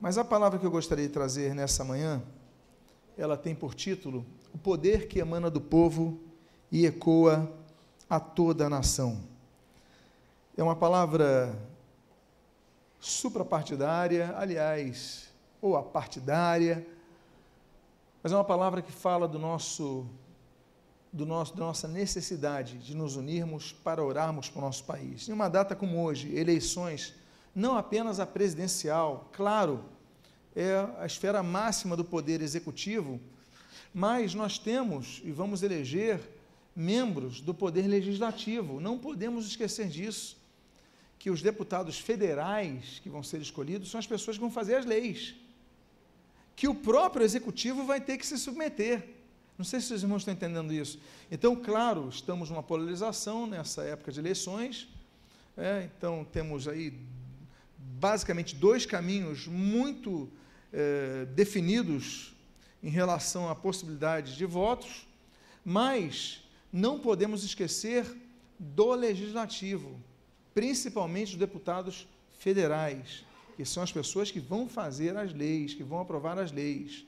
Mas a palavra que eu gostaria de trazer nessa manhã, ela tem por título O poder que emana do povo e ecoa a toda a nação. É uma palavra suprapartidária, aliás, ou apartidária, mas é uma palavra que fala do nosso, do nosso, da nossa necessidade de nos unirmos para orarmos para o nosso país. Em uma data como hoje, eleições, não apenas a presidencial, claro, é a esfera máxima do poder executivo, mas nós temos e vamos eleger membros do poder legislativo. Não podemos esquecer disso, que os deputados federais que vão ser escolhidos são as pessoas que vão fazer as leis que o próprio executivo vai ter que se submeter. Não sei se os irmãos estão entendendo isso. Então, claro, estamos numa polarização nessa época de eleições. É, então, temos aí basicamente dois caminhos muito é, definidos em relação à possibilidade de votos, mas não podemos esquecer do legislativo, principalmente dos deputados federais que são as pessoas que vão fazer as leis, que vão aprovar as leis.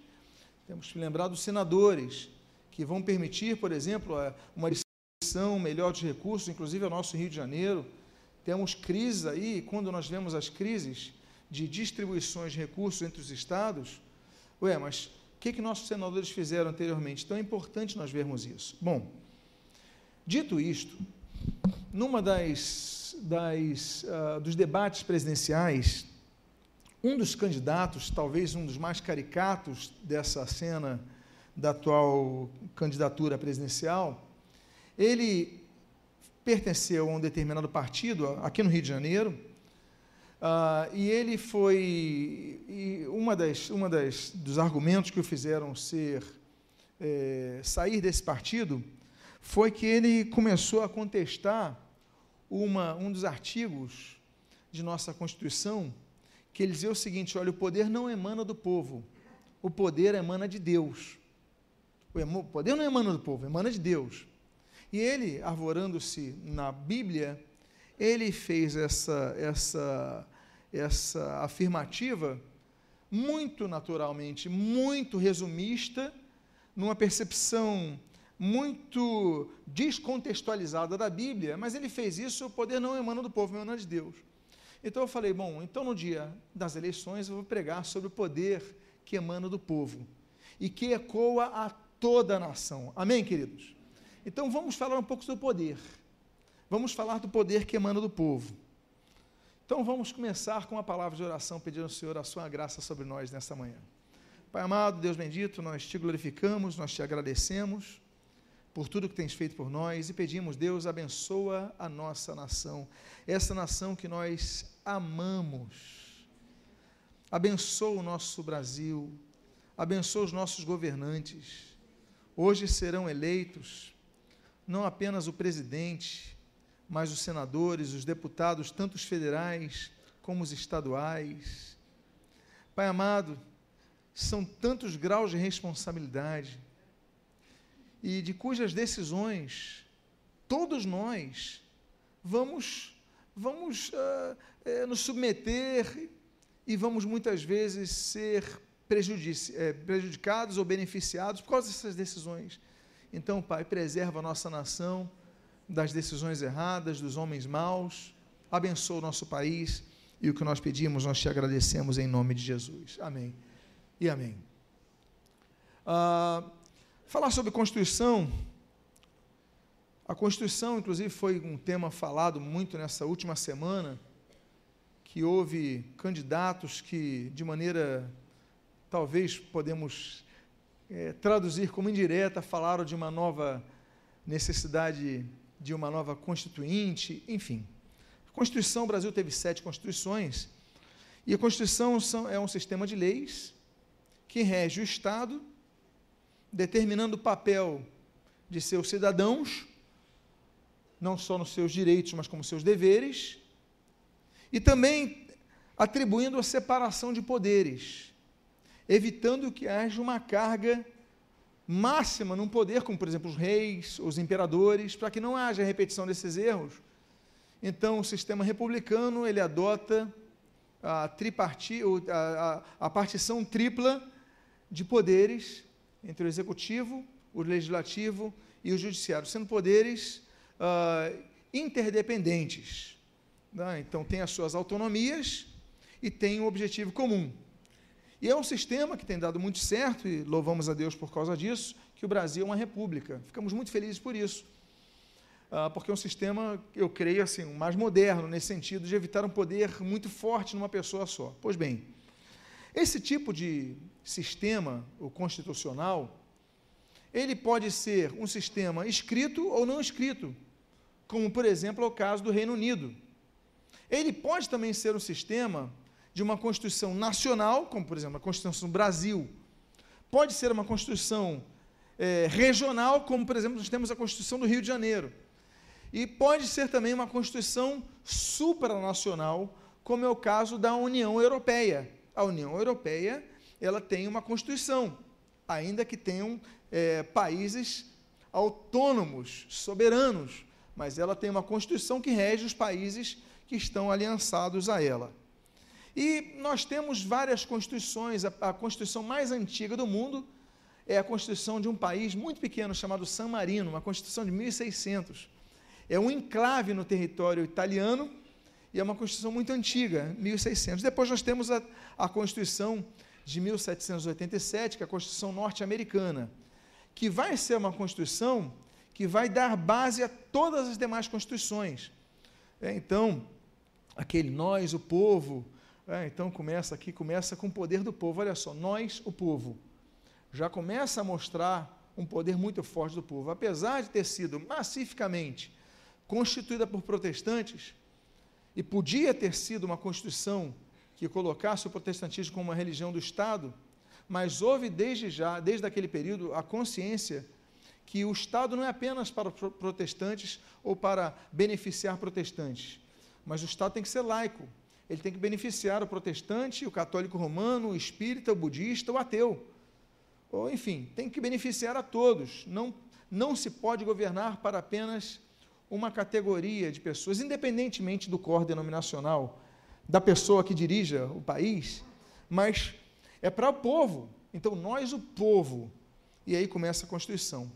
Temos que lembrar dos senadores, que vão permitir, por exemplo, uma distribuição melhor de recursos, inclusive ao nosso Rio de Janeiro. Temos crises aí, quando nós vemos as crises de distribuições de recursos entre os estados, ué, mas o que, que nossos senadores fizeram anteriormente? Então é importante nós vermos isso. Bom, dito isto, numa das, das uh, dos debates presidenciais, um dos candidatos, talvez um dos mais caricatos dessa cena da atual candidatura presidencial, ele pertenceu a um determinado partido aqui no Rio de Janeiro, uh, e ele foi e uma das uma das dos argumentos que o fizeram ser é, sair desse partido foi que ele começou a contestar uma, um dos artigos de nossa Constituição que ele dizia o seguinte: olha, o poder não emana do povo, o poder emana de Deus. O poder não emana do povo, emana de Deus. E ele, arvorando-se na Bíblia, ele fez essa, essa, essa afirmativa muito naturalmente, muito resumista, numa percepção muito descontextualizada da Bíblia, mas ele fez isso, o poder não emana do povo, emana de Deus. Então eu falei, bom, então no dia das eleições eu vou pregar sobre o poder que emana do povo e que ecoa a toda a nação. Amém, queridos? Então vamos falar um pouco sobre o poder. Vamos falar do poder que emana do povo. Então vamos começar com a palavra de oração, pedindo ao Senhor a sua graça sobre nós nessa manhã. Pai amado, Deus bendito, nós te glorificamos, nós te agradecemos por tudo que tens feito por nós e pedimos, Deus, abençoa a nossa nação, essa nação que nós amamos. Abençoa o nosso Brasil, abençoa os nossos governantes. Hoje serão eleitos não apenas o presidente, mas os senadores, os deputados, tanto os federais como os estaduais. Pai amado, são tantos graus de responsabilidade e de cujas decisões todos nós vamos, vamos uh, nos submeter e vamos muitas vezes ser eh, prejudicados ou beneficiados por causa dessas decisões. Então, Pai, preserva a nossa nação das decisões erradas, dos homens maus, abençoa o nosso país e o que nós pedimos, nós te agradecemos em nome de Jesus. Amém e amém. Uh, Falar sobre Constituição. A Constituição, inclusive, foi um tema falado muito nessa última semana, que houve candidatos que, de maneira, talvez podemos é, traduzir como indireta, falaram de uma nova necessidade de uma nova constituinte, enfim. A Constituição, o Brasil teve sete constituições, e a Constituição é um sistema de leis que rege o Estado determinando o papel de seus cidadãos, não só nos seus direitos, mas como seus deveres, e também atribuindo a separação de poderes, evitando que haja uma carga máxima num poder, como por exemplo os reis, os imperadores, para que não haja repetição desses erros. Então, o sistema republicano, ele adota a, triparti, a, a, a partição tripla de poderes entre o executivo, o legislativo e o judiciário, sendo poderes uh, interdependentes. Né? Então, tem as suas autonomias e tem um objetivo comum. E é um sistema que tem dado muito certo, e louvamos a Deus por causa disso, que o Brasil é uma república. Ficamos muito felizes por isso. Uh, porque é um sistema, eu creio, assim, mais moderno, nesse sentido de evitar um poder muito forte numa pessoa só. Pois bem, esse tipo de sistema, o constitucional, ele pode ser um sistema escrito ou não escrito, como, por exemplo, é o caso do Reino Unido. Ele pode também ser um sistema de uma Constituição nacional, como, por exemplo, a Constituição do Brasil. Pode ser uma Constituição é, regional, como, por exemplo, nós temos a Constituição do Rio de Janeiro. E pode ser também uma Constituição supranacional, como é o caso da União Europeia. A União Europeia ela tem uma Constituição, ainda que tenham é, países autônomos, soberanos, mas ela tem uma Constituição que rege os países que estão aliançados a ela. E nós temos várias constituições, a, a Constituição mais antiga do mundo é a Constituição de um país muito pequeno chamado San Marino, uma Constituição de 1600. É um enclave no território italiano e é uma Constituição muito antiga, 1600. Depois nós temos a, a Constituição de 1787, que é a Constituição norte-americana, que vai ser uma Constituição que vai dar base a todas as demais constituições. É, então, aquele nós, o povo, é, então começa aqui, começa com o poder do povo. Olha só, nós, o povo. Já começa a mostrar um poder muito forte do povo. Apesar de ter sido massificamente constituída por protestantes, e podia ter sido uma constituição que colocasse o protestantismo como uma religião do Estado, mas houve desde já, desde aquele período, a consciência que o Estado não é apenas para protestantes ou para beneficiar protestantes, mas o Estado tem que ser laico. Ele tem que beneficiar o protestante, o católico romano, o espírita, o budista, o ateu. Ou, enfim, tem que beneficiar a todos. Não, não se pode governar para apenas uma categoria de pessoas, independentemente do cor denominacional da pessoa que dirija o país, mas é para o povo. Então, nós, o povo. E aí começa a Constituição.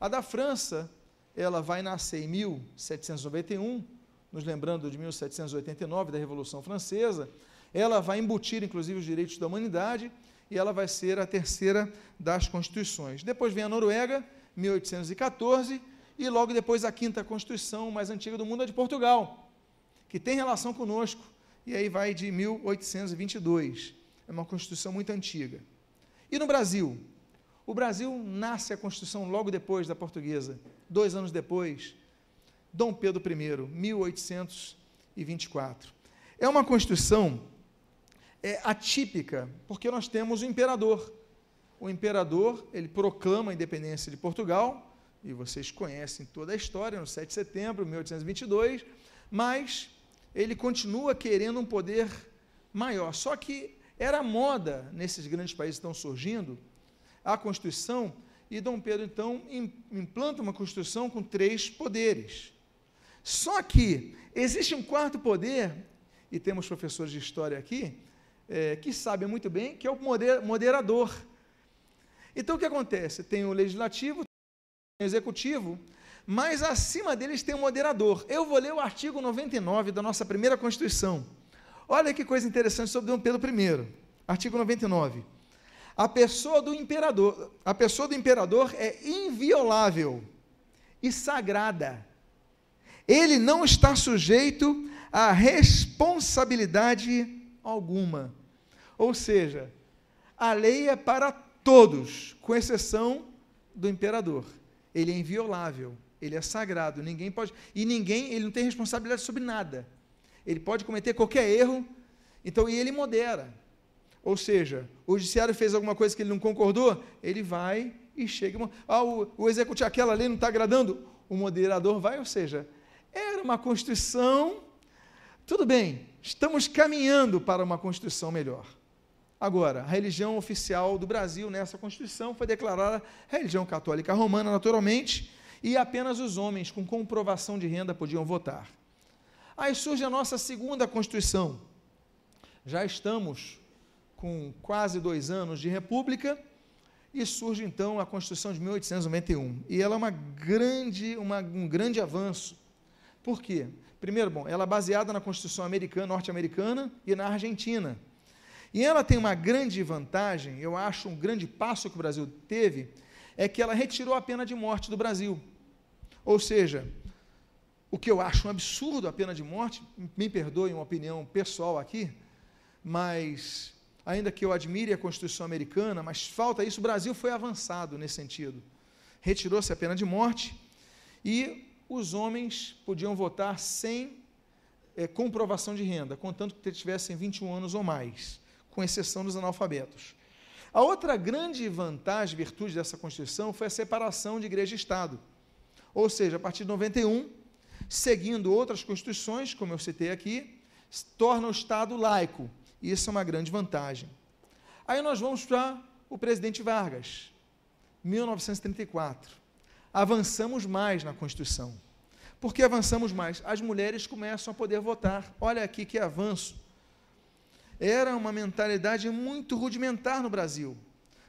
A da França, ela vai nascer em 1791, nos lembrando de 1789, da Revolução Francesa. Ela vai embutir, inclusive, os direitos da humanidade e ela vai ser a terceira das constituições. Depois vem a Noruega, 1814, e logo depois a quinta constituição mais antiga do mundo, a de Portugal, que tem relação conosco, e aí vai de 1822. É uma Constituição muito antiga. E no Brasil? O Brasil nasce a Constituição logo depois da portuguesa, dois anos depois, Dom Pedro I, 1824. É uma Constituição é, atípica, porque nós temos o imperador. O imperador, ele proclama a independência de Portugal, e vocês conhecem toda a história, no 7 de setembro de 1822, mas ele continua querendo um poder maior. Só que era moda nesses grandes países que estão surgindo a Constituição e Dom Pedro então implanta uma Constituição com três poderes. Só que existe um quarto poder, e temos professores de história aqui, é, que sabem muito bem, que é o moderador. Então o que acontece? Tem o legislativo, tem o executivo, mas acima deles tem o moderador. Eu vou ler o artigo 99 da nossa primeira Constituição. Olha que coisa interessante sobre Dom Pedro I. Artigo 99. A pessoa do imperador, a pessoa do imperador é inviolável e sagrada. Ele não está sujeito a responsabilidade alguma. Ou seja, a lei é para todos, com exceção do imperador. Ele é inviolável, ele é sagrado, ninguém pode, e ninguém, ele não tem responsabilidade sobre nada. Ele pode cometer qualquer erro, então e ele modera. Ou seja, o judiciário fez alguma coisa que ele não concordou, ele vai e chega. Ah, o, o executivo, aquela lei não está agradando, o moderador vai, ou seja, era uma Constituição. Tudo bem, estamos caminhando para uma Constituição melhor. Agora, a religião oficial do Brasil nessa Constituição foi declarada religião católica romana, naturalmente, e apenas os homens com comprovação de renda podiam votar. Aí surge a nossa segunda Constituição, Já estamos com quase dois anos de república e surge então a Constituição de 1891. E ela é uma grande, uma, um grande avanço. Por quê? Primeiro, bom, ela é baseada na Constituição americana, norte-americana e na Argentina. E ela tem uma grande vantagem, eu acho um grande passo que o Brasil teve, é que ela retirou a pena de morte do Brasil. Ou seja, o que eu acho um absurdo a pena de morte, me perdoe uma opinião pessoal aqui, mas ainda que eu admire a Constituição americana, mas falta isso, o Brasil foi avançado nesse sentido. Retirou-se a pena de morte e os homens podiam votar sem é, comprovação de renda, contanto que tivessem 21 anos ou mais, com exceção dos analfabetos. A outra grande vantagem, virtude dessa Constituição, foi a separação de igreja e Estado. Ou seja, a partir de 91, seguindo outras constituições, como eu citei aqui, torna o Estado laico. Isso é uma grande vantagem. Aí nós vamos para o presidente Vargas, 1934 avançamos mais na Constituição. Por que avançamos mais? As mulheres começam a poder votar. Olha aqui que avanço. Era uma mentalidade muito rudimentar no Brasil.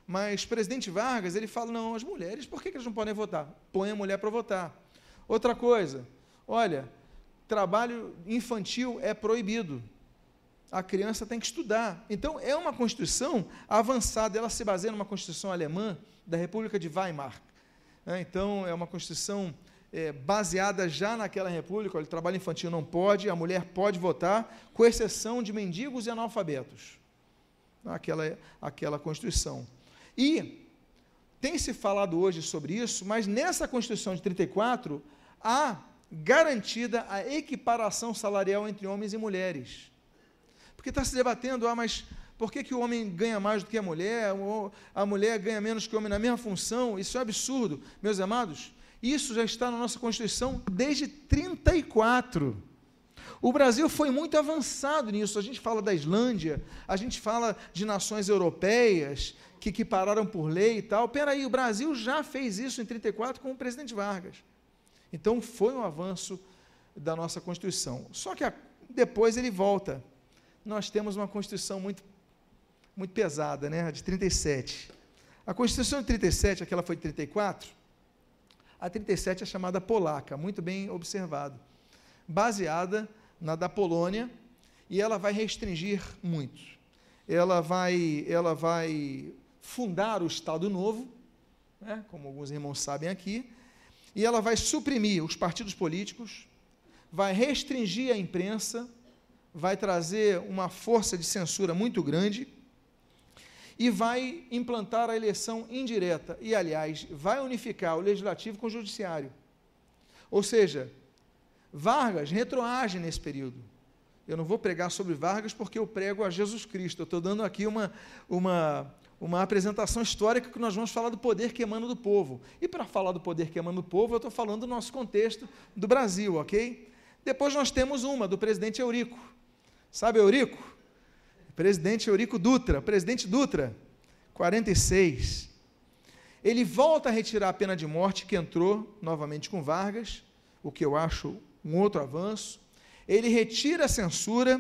Mas presidente Vargas, ele fala, não, as mulheres, por que elas não podem votar? Põe a mulher para votar. Outra coisa, olha, trabalho infantil é proibido. A criança tem que estudar. Então, é uma Constituição avançada, ela se baseia numa Constituição alemã da República de Weimar. Né? Então, é uma Constituição é, baseada já naquela república, o trabalho infantil não pode, a mulher pode votar, com exceção de mendigos e analfabetos. Aquela, aquela Constituição. E tem se falado hoje sobre isso, mas nessa Constituição de 34 há garantida a equiparação salarial entre homens e mulheres. Porque está se debatendo, ah, mas por que, que o homem ganha mais do que a mulher? A mulher ganha menos que o homem na mesma função? Isso é absurdo. Meus amados, isso já está na nossa Constituição desde 34. O Brasil foi muito avançado nisso. A gente fala da Islândia, a gente fala de nações europeias que, que pararam por lei e tal. Peraí, o Brasil já fez isso em 34 com o presidente Vargas. Então foi um avanço da nossa Constituição. Só que a, depois ele volta. Nós temos uma Constituição muito muito pesada, né? de 37. A Constituição de 37, aquela foi de 34, a 37 é chamada polaca, muito bem observado, baseada na da Polônia, e ela vai restringir muito. Ela vai, ela vai fundar o Estado Novo, né, como alguns irmãos sabem aqui, e ela vai suprimir os partidos políticos, vai restringir a imprensa, vai trazer uma força de censura muito grande e vai implantar a eleição indireta. E, aliás, vai unificar o legislativo com o judiciário. Ou seja, Vargas retroage nesse período. Eu não vou pregar sobre Vargas porque eu prego a Jesus Cristo. Eu estou dando aqui uma, uma, uma apresentação histórica que nós vamos falar do poder que emana do povo. E para falar do poder que emana do povo, eu estou falando do nosso contexto do Brasil, ok? Depois nós temos uma, do presidente Eurico. Sabe Eurico? Presidente Eurico Dutra, presidente Dutra, 46. Ele volta a retirar a pena de morte que entrou novamente com Vargas, o que eu acho um outro avanço. Ele retira a censura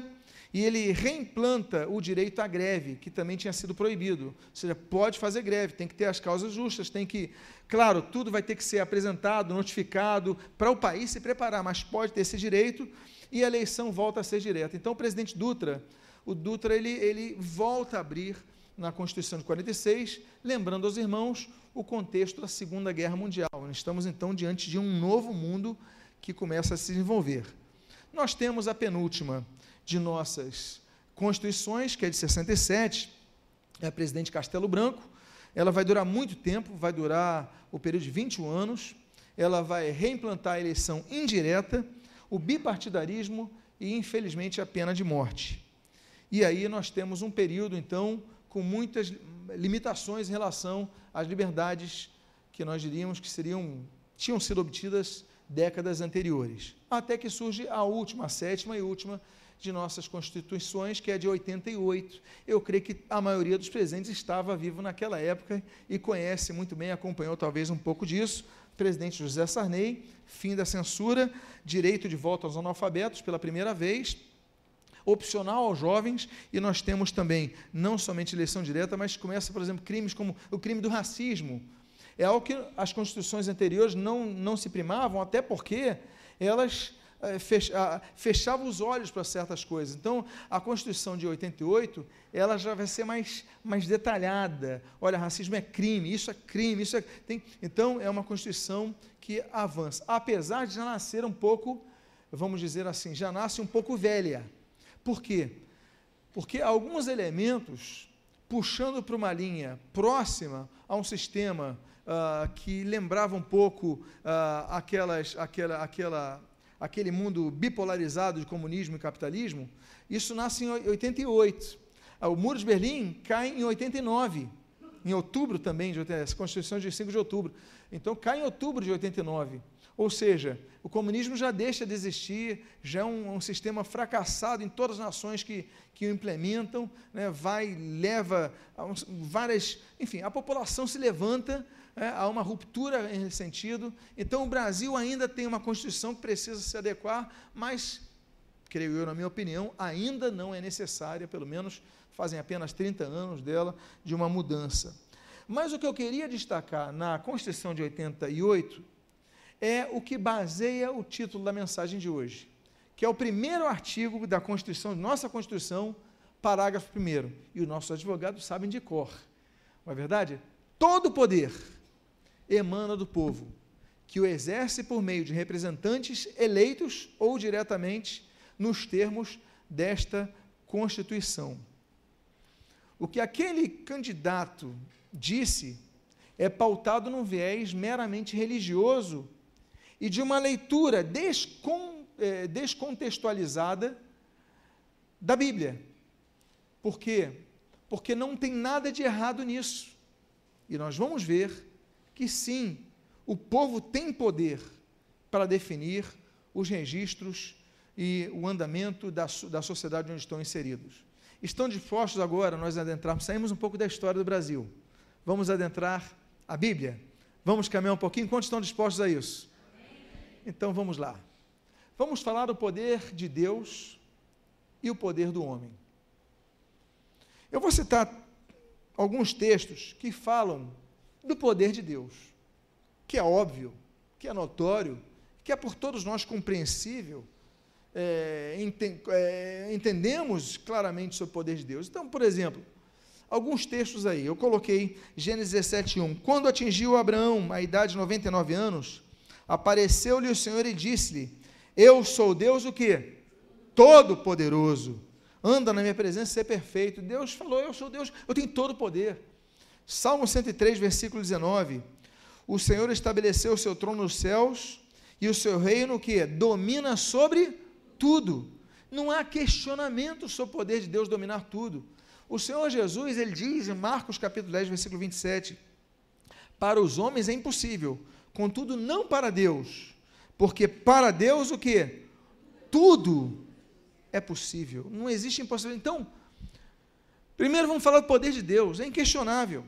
e ele reimplanta o direito à greve, que também tinha sido proibido. Ou seja, pode fazer greve, tem que ter as causas justas, tem que. Claro, tudo vai ter que ser apresentado, notificado, para o país se preparar, mas pode ter esse direito e a eleição volta a ser direta. Então, o presidente Dutra o Dutra ele, ele volta a abrir na Constituição de 46, lembrando aos irmãos o contexto da Segunda Guerra Mundial. Estamos então diante de um novo mundo que começa a se desenvolver. Nós temos a penúltima de nossas constituições, que é de 67, é a presidente Castelo Branco. Ela vai durar muito tempo, vai durar o período de 21 anos. Ela vai reimplantar a eleição indireta, o bipartidarismo e, infelizmente, a pena de morte. E aí nós temos um período, então, com muitas limitações em relação às liberdades que nós diríamos que seriam tinham sido obtidas décadas anteriores. Até que surge a última, a sétima e última de nossas constituições, que é de 88. Eu creio que a maioria dos presentes estava vivo naquela época e conhece muito bem, acompanhou talvez um pouco disso. Presidente José Sarney, fim da censura, direito de voto aos analfabetos pela primeira vez, opcional aos jovens, e nós temos também não somente eleição direta, mas começa, por exemplo, crimes como o crime do racismo. É algo que as constituições anteriores não, não se primavam, até porque elas eh, fechavam os olhos para certas coisas. Então, a Constituição de 88, ela já vai ser mais, mais detalhada. Olha, racismo é crime, isso é crime, isso é... Tem, então, é uma Constituição que avança. Apesar de já nascer um pouco, vamos dizer assim, já nasce um pouco velha. Por quê? Porque alguns elementos, puxando para uma linha próxima a um sistema uh, que lembrava um pouco uh, aquelas, aquela, aquela, aquele mundo bipolarizado de comunismo e capitalismo, isso nasce em 88. Ah, o Muro de Berlim cai em 89, em outubro também, de, essa Constituição de 5 de outubro. Então, cai em outubro de 89. Ou seja, o comunismo já deixa de existir, já é um, um sistema fracassado em todas as nações que, que o implementam, né, vai, leva várias. Enfim, a população se levanta, é, há uma ruptura nesse sentido. Então, o Brasil ainda tem uma Constituição que precisa se adequar, mas, creio eu, na minha opinião, ainda não é necessária, pelo menos fazem apenas 30 anos dela, de uma mudança. Mas o que eu queria destacar na Constituição de 88 é o que baseia o título da mensagem de hoje, que é o primeiro artigo da Constituição, nossa Constituição, parágrafo 1. E os nossos advogados sabem de cor. Não é verdade? Todo poder emana do povo, que o exerce por meio de representantes eleitos ou diretamente nos termos desta Constituição. O que aquele candidato disse é pautado num viés meramente religioso e de uma leitura descon, é, descontextualizada da Bíblia. Por quê? Porque não tem nada de errado nisso. E nós vamos ver que sim, o povo tem poder para definir os registros e o andamento da, da sociedade onde estão inseridos. Estão dispostos agora nós adentrarmos, saímos um pouco da história do Brasil. Vamos adentrar a Bíblia? Vamos caminhar um pouquinho? Quantos estão dispostos a isso? Então vamos lá. Vamos falar do poder de Deus e o poder do homem. Eu vou citar alguns textos que falam do poder de Deus, que é óbvio, que é notório, que é por todos nós compreensível. É, ente, é, entendemos claramente sobre o poder de Deus. Então, por exemplo, alguns textos aí. Eu coloquei Gênesis 17:1. Quando atingiu Abraão a idade de 99 anos, apareceu-lhe o Senhor e disse-lhe: Eu sou Deus o quê? Todo poderoso. Anda na minha presença e ser perfeito. Deus falou: Eu sou Deus, eu tenho todo o poder. Salmo 103, versículo 19. O Senhor estabeleceu o seu trono nos céus e o seu reino que domina sobre tudo. Não há questionamento sobre o poder de Deus dominar tudo. O Senhor Jesus, ele diz em Marcos capítulo 10, versículo 27, para os homens é impossível, contudo não para Deus, porque para Deus o que? Tudo é possível, não existe impossível. Então, primeiro vamos falar do poder de Deus, é inquestionável.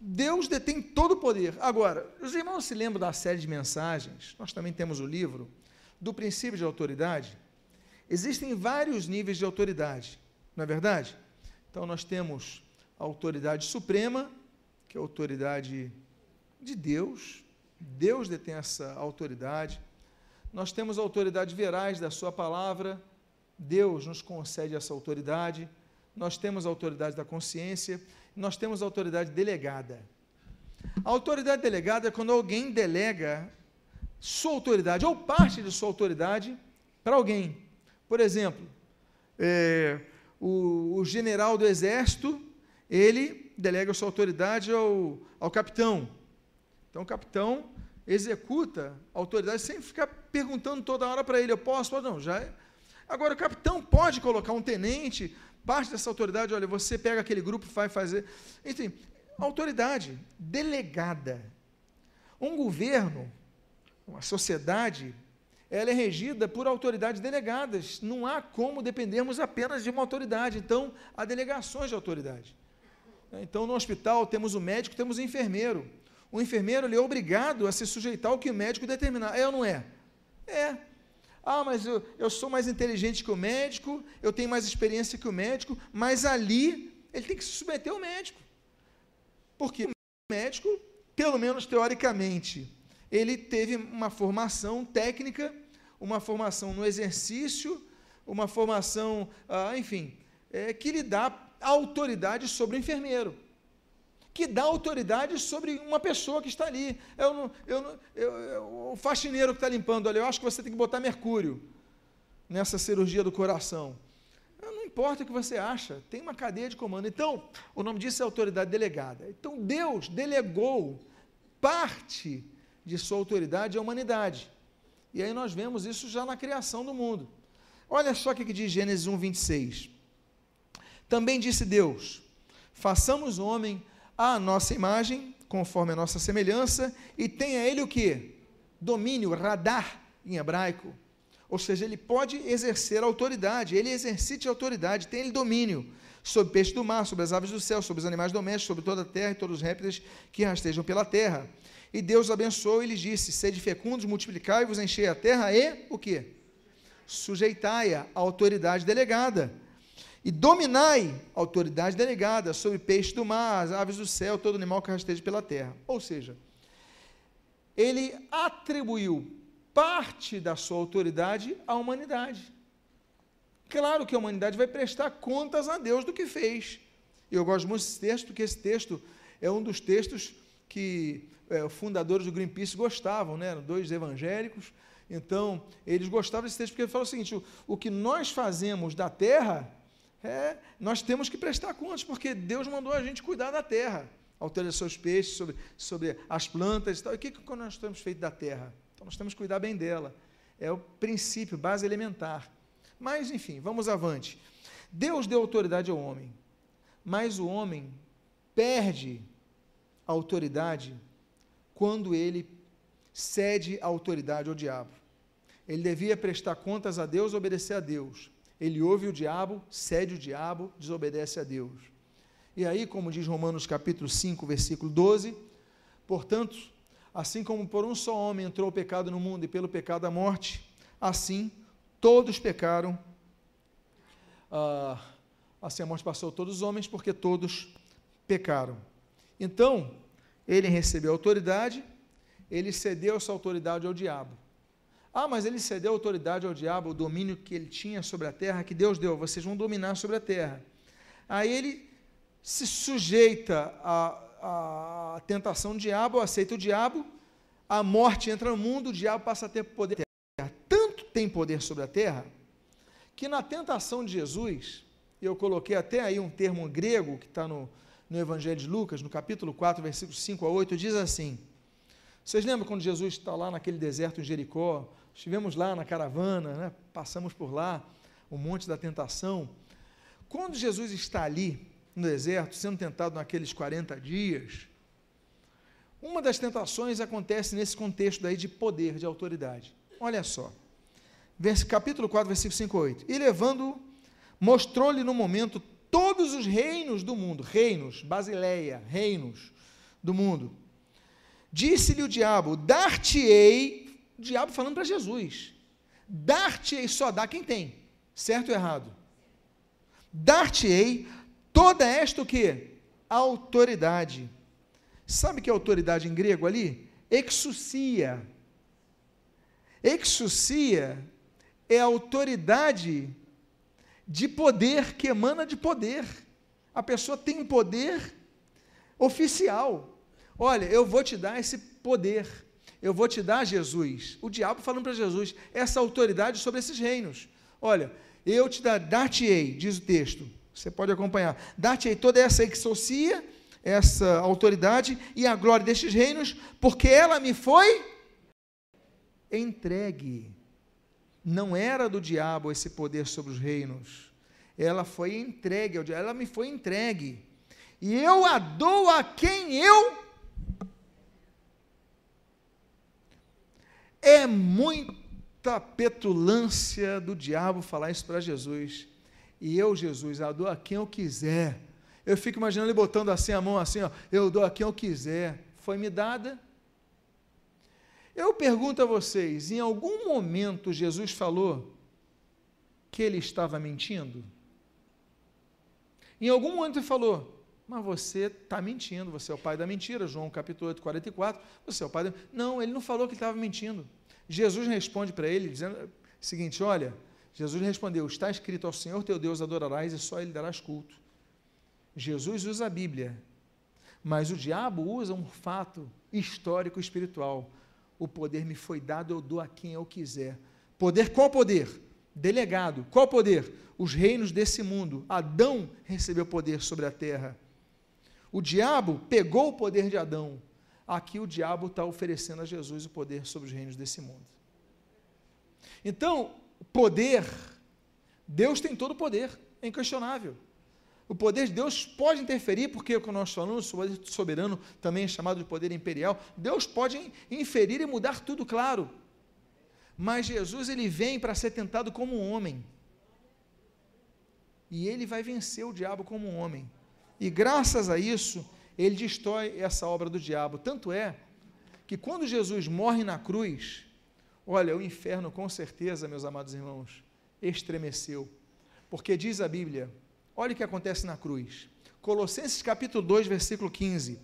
Deus detém todo o poder. Agora, os irmãos se lembram da série de mensagens? Nós também temos o livro do princípio de autoridade. Existem vários níveis de autoridade, não é verdade? Então, nós temos a autoridade suprema, que é a autoridade de Deus, Deus detém essa autoridade. Nós temos a autoridade veraz da Sua palavra, Deus nos concede essa autoridade. Nós temos a autoridade da consciência, nós temos a autoridade delegada. A autoridade delegada é quando alguém delega sua autoridade ou parte de sua autoridade para alguém. Por exemplo, é, o, o, general do exército, ele delega sua autoridade ao, ao capitão. Então, o capitão executa a autoridade sem ficar perguntando toda hora para ele: eu posso? Não, já. É. Agora, o capitão pode colocar um tenente, parte dessa autoridade, olha, você pega aquele grupo vai fazer. Enfim, autoridade delegada. Um governo, uma sociedade, ela é regida por autoridades delegadas. Não há como dependermos apenas de uma autoridade. Então, há delegações de autoridade. Então, no hospital, temos o médico, temos o enfermeiro. O enfermeiro ele é obrigado a se sujeitar ao que o médico determinar. É ou não é? É. Ah, mas eu, eu sou mais inteligente que o médico, eu tenho mais experiência que o médico, mas ali ele tem que se submeter ao médico. Porque o médico, pelo menos teoricamente, ele teve uma formação técnica, uma formação no exercício, uma formação, ah, enfim, é, que lhe dá autoridade sobre o enfermeiro que dá autoridade sobre uma pessoa que está ali. Eu não, eu não, eu, eu, o faxineiro que está limpando ali, eu acho que você tem que botar mercúrio nessa cirurgia do coração. Não importa o que você acha, tem uma cadeia de comando. Então, o nome disso é autoridade delegada. Então, Deus delegou parte de sua autoridade à humanidade. E aí nós vemos isso já na criação do mundo. Olha só o que diz Gênesis 1, 26. Também disse Deus: façamos homem à nossa imagem, conforme a nossa semelhança, e tenha ele o que? Domínio, radar em hebraico. Ou seja, ele pode exercer autoridade, ele exercite autoridade, tem ele domínio sobre peixe do mar, sobre as aves do céu, sobre os animais domésticos, sobre toda a terra e todos os répteis que rastejam pela terra. E Deus abençoou e lhes disse: Sede fecundos, multiplicai-vos, enchei a terra e o que? Sujeitai-a à autoridade delegada e dominai autoridade delegada sobre peixe do mar, as aves do céu, todo animal que rasteja pela terra. Ou seja, ele atribuiu parte da sua autoridade à humanidade. Claro que a humanidade vai prestar contas a Deus do que fez. Eu gosto muito desse texto, porque esse texto é um dos textos que é, os fundadores do Greenpeace gostavam, né? eram dois evangélicos, então eles gostavam desse texto porque ele fala o seguinte: o, o que nós fazemos da terra é, nós temos que prestar contas, porque Deus mandou a gente cuidar da terra, alterar seus peixes, sobre, sobre as plantas e tal. E o que, que nós temos feito da terra? Então nós temos que cuidar bem dela. É o princípio, base elementar. Mas, enfim, vamos avante. Deus deu autoridade ao homem, mas o homem perde a autoridade quando ele cede a autoridade ao diabo. Ele devia prestar contas a Deus, obedecer a Deus ele ouve o diabo, cede o diabo, desobedece a Deus. E aí, como diz Romanos capítulo 5, versículo 12, portanto, assim como por um só homem entrou o pecado no mundo e pelo pecado a morte, assim todos pecaram. Ah, assim a morte passou todos os homens, porque todos pecaram. Então, ele recebeu autoridade, ele cedeu essa autoridade ao diabo. Ah, mas ele cedeu autoridade ao diabo, o domínio que ele tinha sobre a terra, que Deus deu, vocês vão dominar sobre a terra. Aí ele se sujeita à, à tentação do diabo, aceita o diabo, a morte entra no mundo, o diabo passa a ter poder. Tanto tem poder sobre a terra, que na tentação de Jesus, eu coloquei até aí um termo grego que está no, no Evangelho de Lucas, no capítulo 4, versículos 5 a 8, diz assim: vocês lembram quando Jesus está lá naquele deserto em Jericó? Estivemos lá na caravana, né? passamos por lá, o Monte da Tentação. Quando Jesus está ali, no deserto, sendo tentado naqueles 40 dias, uma das tentações acontece nesse contexto daí de poder, de autoridade. Olha só. Capítulo 4, versículo 5 a 8. E levando, mostrou-lhe no momento todos os reinos do mundo, reinos, Basileia, reinos do mundo. Disse-lhe o diabo: Dar-te-ei diabo falando para Jesus: Dar-te-ei, só dá quem tem, certo ou errado? Dar-te-ei toda esta o que? Autoridade. Sabe que é autoridade em grego ali? Exousia. Exousia é a autoridade de poder que emana de poder. A pessoa tem um poder oficial. Olha, eu vou te dar esse poder eu vou te dar, Jesus, o diabo falando para Jesus, essa autoridade sobre esses reinos. Olha, eu te dar-te-ei, diz o texto, você pode acompanhar, dar-te-ei toda essa exousia, essa autoridade e a glória destes reinos, porque ela me foi entregue. Não era do diabo esse poder sobre os reinos, ela foi entregue ao diabo, ela me foi entregue. E eu a dou a quem eu É muita petulância do diabo falar isso para Jesus. E eu, Jesus, eu dou a quem eu quiser. Eu fico imaginando ele botando assim a mão assim, ó, eu dou a quem eu quiser. Foi me dada. Eu pergunto a vocês: em algum momento Jesus falou que ele estava mentindo? Em algum momento ele falou, mas você está mentindo, você é o pai da mentira, João capítulo 8, 44, você é o pai da... Não, ele não falou que estava mentindo. Jesus responde para ele, dizendo o seguinte, olha, Jesus respondeu, está escrito ao Senhor teu Deus adorarás e só ele darás culto. Jesus usa a Bíblia, mas o diabo usa um fato histórico espiritual. O poder me foi dado, eu dou a quem eu quiser. Poder, qual poder? Delegado. Qual poder? Os reinos desse mundo. Adão recebeu poder sobre a terra. O diabo pegou o poder de Adão. Aqui o diabo está oferecendo a Jesus o poder sobre os reinos desse mundo. Então, poder, Deus tem todo o poder, é inquestionável. O poder de Deus pode interferir, porque o que nós falamos, o poder soberano também é chamado de poder imperial. Deus pode inferir e mudar tudo, claro. Mas Jesus ele vem para ser tentado como um homem. E ele vai vencer o diabo como um homem. E graças a isso, ele destrói essa obra do diabo. Tanto é que quando Jesus morre na cruz, olha, o inferno com certeza, meus amados irmãos, estremeceu. Porque diz a Bíblia, Olha o que acontece na cruz. Colossenses capítulo 2, versículo 15.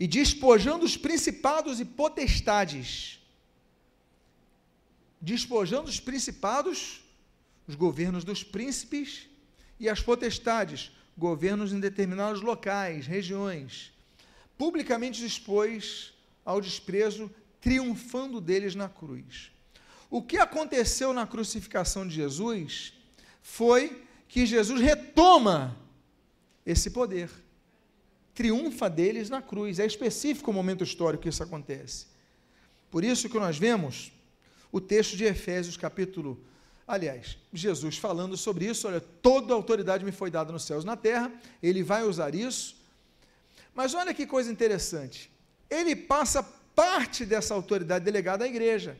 E despojando os principados e potestades, despojando os principados, os governos dos príncipes e as potestades, governos em determinados locais, regiões, publicamente expôs ao desprezo, triunfando deles na cruz. O que aconteceu na crucificação de Jesus foi que Jesus retoma esse poder. Triunfa deles na cruz. É específico o momento histórico que isso acontece. Por isso que nós vemos o texto de Efésios, capítulo. Aliás, Jesus falando sobre isso, olha, toda autoridade me foi dada nos céus e na terra, ele vai usar isso. Mas olha que coisa interessante. Ele passa parte dessa autoridade delegada à igreja.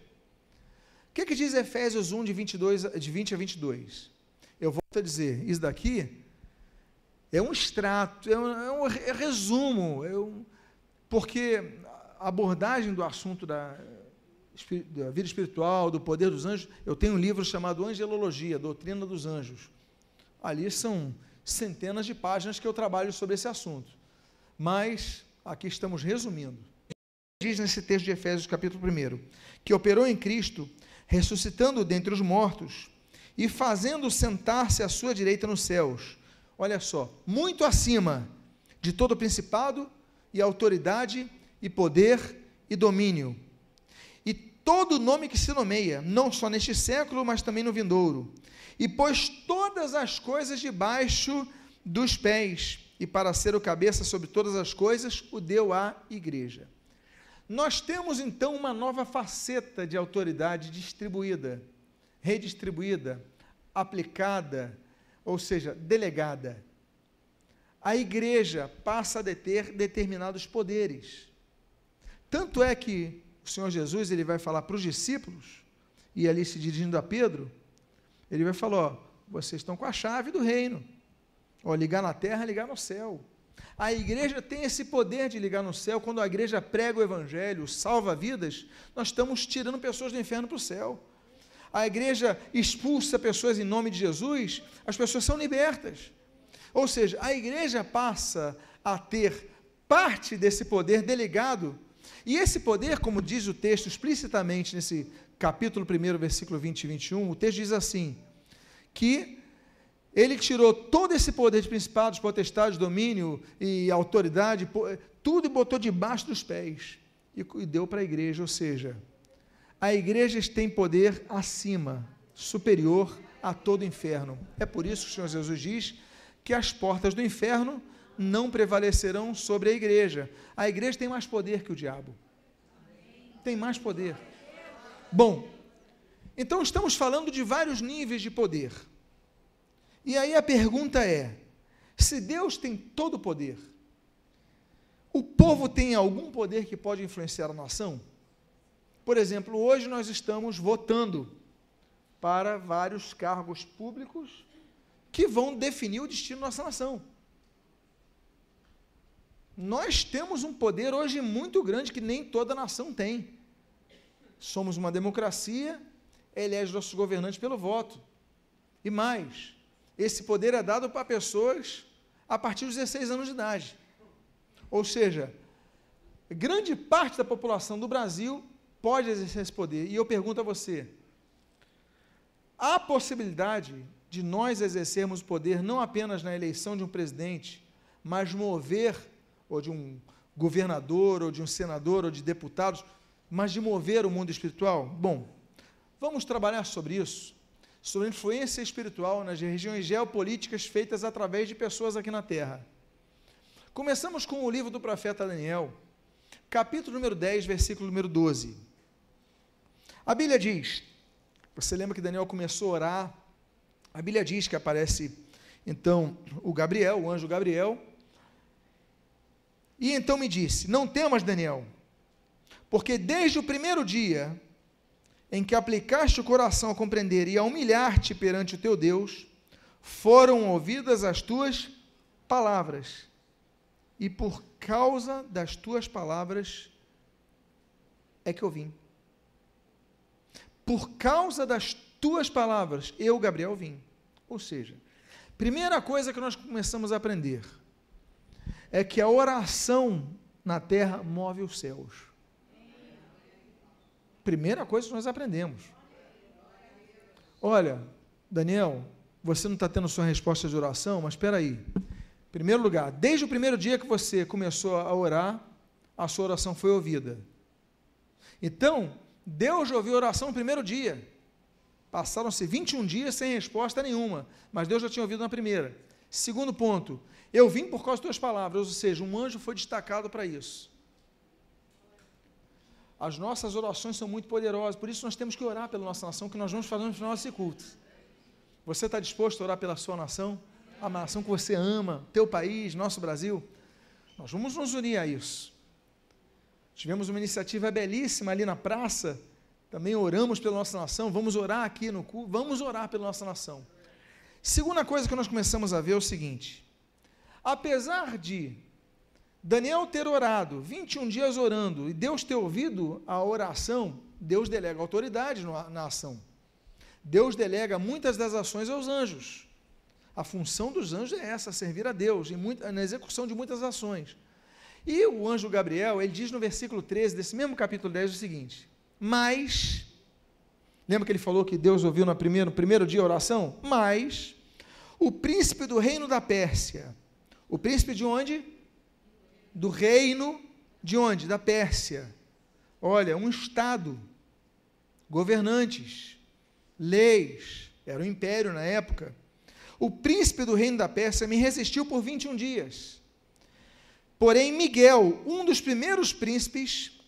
O que, que diz Efésios 1, de, 22, de 20 a 22? eu volto a dizer, isso daqui é um extrato, é um, é um é resumo, é um, porque a abordagem do assunto da, da vida espiritual, do poder dos anjos, eu tenho um livro chamado Angelologia, Doutrina dos Anjos. Ali são centenas de páginas que eu trabalho sobre esse assunto. Mas aqui estamos resumindo. Diz nesse texto de Efésios, capítulo 1, que operou em Cristo, ressuscitando dentre os mortos e fazendo sentar-se à sua direita nos céus. Olha só, muito acima de todo principado e autoridade e poder e domínio. Todo nome que se nomeia, não só neste século, mas também no vindouro. E pôs todas as coisas debaixo dos pés, e para ser o cabeça sobre todas as coisas, o deu à igreja. Nós temos então uma nova faceta de autoridade distribuída redistribuída, aplicada, ou seja, delegada. A igreja passa a deter determinados poderes. Tanto é que o Senhor Jesus ele vai falar para os discípulos, e ali se dirigindo a Pedro, ele vai falar: ó, vocês estão com a chave do reino. Ó, ligar na terra, ligar no céu. A igreja tem esse poder de ligar no céu. Quando a igreja prega o evangelho, salva vidas, nós estamos tirando pessoas do inferno para o céu a igreja expulsa pessoas em nome de Jesus, as pessoas são libertas. Ou seja, a igreja passa a ter parte desse poder delegado, e esse poder, como diz o texto explicitamente nesse capítulo 1, versículo 20 e 21, o texto diz assim: que ele tirou todo esse poder de principados, potestades, domínio e autoridade, tudo e botou debaixo dos pés e deu para a igreja, ou seja, a igreja tem poder acima, superior a todo o inferno. É por isso que o Senhor Jesus diz que as portas do inferno não prevalecerão sobre a igreja. A igreja tem mais poder que o diabo. Tem mais poder. Bom, então estamos falando de vários níveis de poder. E aí a pergunta é: se Deus tem todo o poder, o povo tem algum poder que pode influenciar a nação? Por exemplo, hoje nós estamos votando para vários cargos públicos que vão definir o destino da nossa nação. Nós temos um poder hoje muito grande que nem toda nação tem. Somos uma democracia, elege nossos governantes pelo voto. E mais, esse poder é dado para pessoas a partir dos 16 anos de idade. Ou seja, grande parte da população do Brasil pode exercer esse poder. E eu pergunto a você: há possibilidade de nós exercermos o poder não apenas na eleição de um presidente, mas mover, ou de um governador, ou de um senador, ou de deputados, mas de mover o mundo espiritual? Bom, vamos trabalhar sobre isso, sobre a influência espiritual nas regiões geopolíticas feitas através de pessoas aqui na Terra. Começamos com o livro do profeta Daniel, capítulo número 10, versículo número 12. A Bíblia diz: você lembra que Daniel começou a orar? A Bíblia diz que aparece então o Gabriel, o anjo Gabriel, e então me disse: Não temas, Daniel, porque desde o primeiro dia em que aplicaste o coração a compreender e a humilhar-te perante o teu Deus, foram ouvidas as tuas palavras, e por causa das tuas palavras é que eu vim. Por causa das tuas palavras, eu, Gabriel, vim. Ou seja, primeira coisa que nós começamos a aprender é que a oração na terra move os céus. Primeira coisa que nós aprendemos. Olha, Daniel, você não está tendo sua resposta de oração, mas espera aí. Primeiro lugar, desde o primeiro dia que você começou a orar, a sua oração foi ouvida. Então, Deus ouviu a oração no primeiro dia. Passaram-se 21 dias sem resposta nenhuma, mas Deus já tinha ouvido na primeira. Segundo ponto, eu vim por causa das tuas palavras, ou seja, um anjo foi destacado para isso. As nossas orações são muito poderosas, por isso nós temos que orar pela nossa nação, que nós vamos fazer no final desse culto. Você está disposto a orar pela sua nação? A nação que você ama, teu país, nosso Brasil? Nós vamos nos unir a isso. Tivemos uma iniciativa belíssima ali na praça, também oramos pela nossa nação, vamos orar aqui no culto, vamos orar pela nossa nação. Segunda coisa que nós começamos a ver é o seguinte: apesar de Daniel ter orado, 21 dias orando, e Deus ter ouvido a oração, Deus delega autoridade na ação. Deus delega muitas das ações aos anjos. A função dos anjos é essa, servir a Deus, na execução de muitas ações. E o anjo Gabriel, ele diz no versículo 13 desse mesmo capítulo 10 o seguinte: Mas, lembra que ele falou que Deus ouviu no primeiro, no primeiro dia a oração? Mas, o príncipe do reino da Pérsia, o príncipe de onde? Do reino de onde? Da Pérsia. Olha, um estado, governantes, leis, era um império na época. O príncipe do reino da Pérsia me resistiu por 21 dias. Porém, Miguel, um dos primeiros príncipes,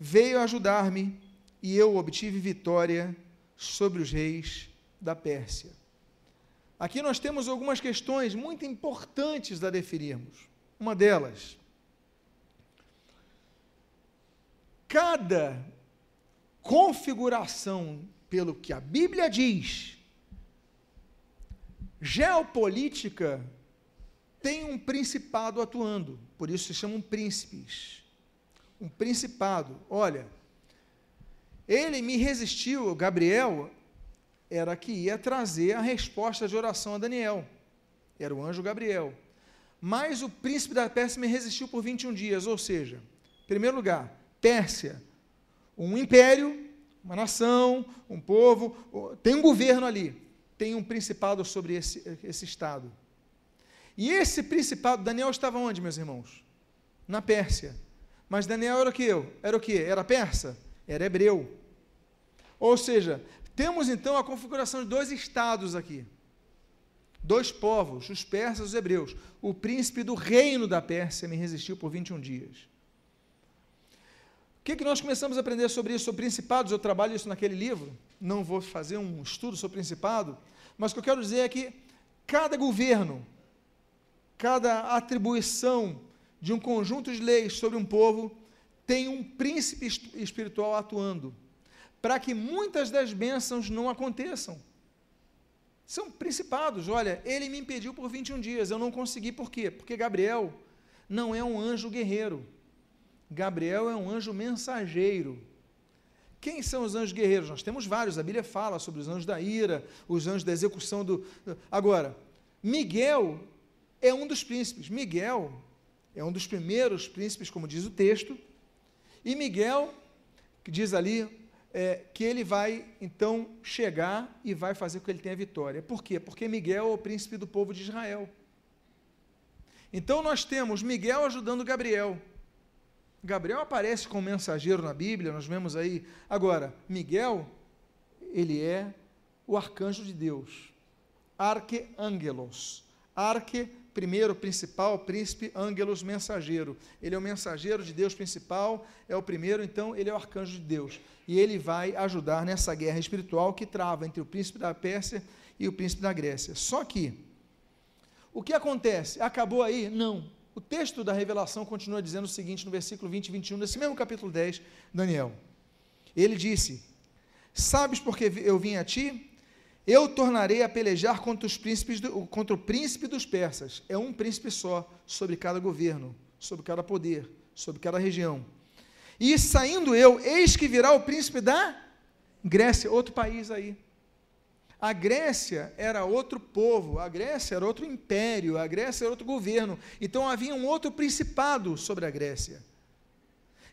veio ajudar-me e eu obtive vitória sobre os reis da Pérsia. Aqui nós temos algumas questões muito importantes a definirmos. Uma delas, cada configuração, pelo que a Bíblia diz, geopolítica tem um principado atuando, por isso se chamam príncipes. Um principado. Olha, ele me resistiu, Gabriel era que ia trazer a resposta de oração a Daniel. Era o anjo Gabriel. Mas o príncipe da Pérsia resistiu por 21 dias, ou seja, em primeiro lugar, Pérsia, um império, uma nação, um povo, tem um governo ali, tem um principado sobre esse, esse estado. E esse principado, Daniel estava onde, meus irmãos? Na Pérsia. Mas Daniel era o que eu? Era o que? Era persa? Era hebreu. Ou seja, temos então a configuração de dois estados aqui. Dois povos, os persas e os hebreus. O príncipe do reino da Pérsia me resistiu por 21 dias. O que, que nós começamos a aprender sobre isso, sobre principados? Eu trabalho isso naquele livro. Não vou fazer um estudo sobre principado, mas o que eu quero dizer é que cada governo, cada atribuição de um conjunto de leis sobre um povo tem um príncipe espiritual atuando, para que muitas das bênçãos não aconteçam. São principados. Olha, ele me impediu por 21 dias, eu não consegui, por quê? Porque Gabriel não é um anjo guerreiro. Gabriel é um anjo mensageiro. Quem são os anjos guerreiros? Nós temos vários, a Bíblia fala sobre os anjos da ira, os anjos da execução do. Agora, Miguel é um dos príncipes. Miguel é um dos primeiros príncipes, como diz o texto. E Miguel, que diz ali, é, que ele vai então chegar e vai fazer com que ele tenha vitória. Por quê? Porque Miguel é o príncipe do povo de Israel. Então nós temos Miguel ajudando Gabriel. Gabriel aparece como mensageiro na Bíblia, nós vemos aí. Agora, Miguel, ele é o arcanjo de Deus. Arqueangelos. Arque, primeiro, principal, príncipe, ângelos, mensageiro. Ele é o mensageiro de Deus principal, é o primeiro, então ele é o arcanjo de Deus. E ele vai ajudar nessa guerra espiritual que trava entre o príncipe da Pérsia e o príncipe da Grécia. Só que, o que acontece? Acabou aí? Não. O texto da revelação continua dizendo o seguinte no versículo 20 e 21 desse mesmo capítulo 10, Daniel. Ele disse: Sabes porque eu vim a ti? Eu tornarei a pelejar contra, os príncipes do, contra o príncipe dos persas. É um príncipe só sobre cada governo, sobre cada poder, sobre cada região. E saindo eu, eis que virá o príncipe da Grécia, outro país aí. A Grécia era outro povo, a Grécia era outro império, a Grécia era outro governo. Então havia um outro principado sobre a Grécia.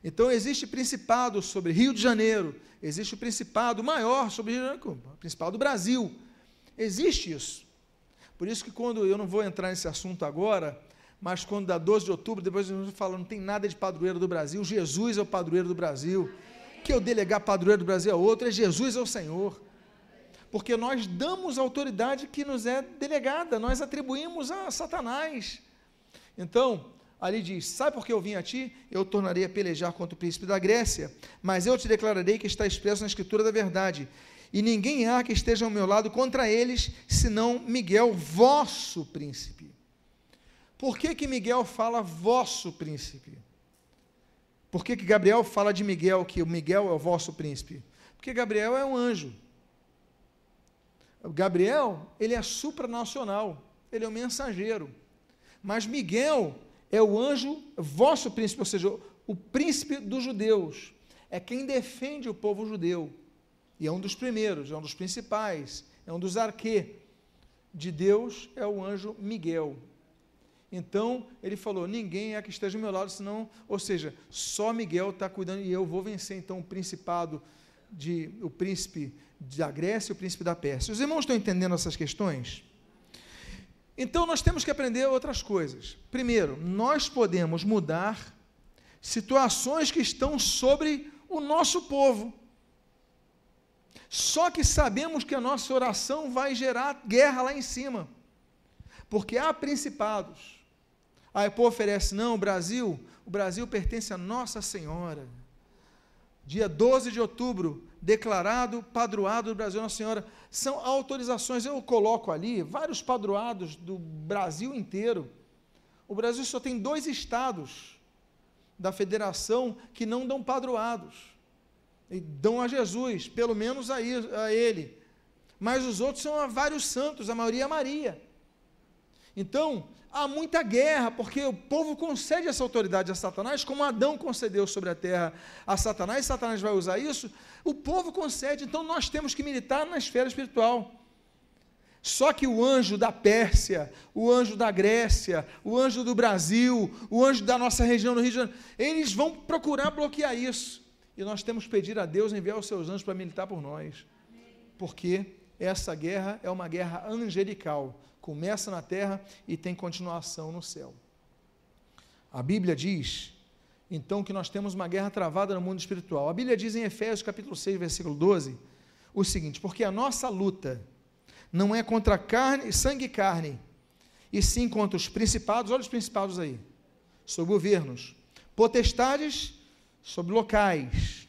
Então existe principado sobre Rio de Janeiro, existe o principado maior sobre Rio de Janeiro, o principado do Brasil. Existe isso. Por isso que quando eu não vou entrar nesse assunto agora, mas quando dá 12 de outubro, depois gente fala, não tem nada de padroeiro do Brasil, Jesus é o padroeiro do Brasil. Que eu delegar padroeiro do Brasil a outro, é Jesus é o Senhor porque nós damos a autoridade que nos é delegada, nós atribuímos a Satanás. Então, ali diz: Sabe por que eu vim a ti? Eu tornarei a pelejar contra o príncipe da Grécia, mas eu te declararei que está expresso na Escritura da verdade. E ninguém há que esteja ao meu lado contra eles, senão Miguel, vosso príncipe. Por que, que Miguel fala vosso príncipe? Por que, que Gabriel fala de Miguel, que o Miguel é o vosso príncipe? Porque Gabriel é um anjo. Gabriel, ele é supranacional, ele é o mensageiro. Mas Miguel é o anjo, vosso príncipe, ou seja, o príncipe dos judeus. É quem defende o povo judeu. E é um dos primeiros, é um dos principais, é um dos arquê de Deus, é o anjo Miguel. Então, ele falou: ninguém é que esteja ao meu lado, senão, ou seja, só Miguel está cuidando e eu vou vencer então o principado de o príncipe da Grécia e o príncipe da Pérsia. Os irmãos estão entendendo essas questões? Então nós temos que aprender outras coisas. Primeiro, nós podemos mudar situações que estão sobre o nosso povo. Só que sabemos que a nossa oração vai gerar guerra lá em cima. Porque há principados. Aí o povo oferece, não, o Brasil, o Brasil pertence a Nossa Senhora dia 12 de outubro, declarado padroado do Brasil Nossa Senhora. São autorizações, eu coloco ali vários padroados do Brasil inteiro. O Brasil só tem dois estados da federação que não dão padroados. E dão a Jesus, pelo menos a, ele. Mas os outros são vários santos, a maioria é Maria. Então, há muita guerra, porque o povo concede essa autoridade a Satanás, como Adão concedeu sobre a terra a Satanás, Satanás vai usar isso, o povo concede, então nós temos que militar na esfera espiritual. Só que o anjo da Pérsia, o anjo da Grécia, o anjo do Brasil, o anjo da nossa região no Rio de Janeiro, eles vão procurar bloquear isso. E nós temos que pedir a Deus enviar os seus anjos para militar por nós. Porque essa guerra é uma guerra angelical começa na terra e tem continuação no céu. A Bíblia diz, então, que nós temos uma guerra travada no mundo espiritual. A Bíblia diz em Efésios capítulo 6, versículo 12, o seguinte: porque a nossa luta não é contra carne, sangue e carne, e sim contra os principados, olha os principados aí, sobre governos, potestades, sobre locais,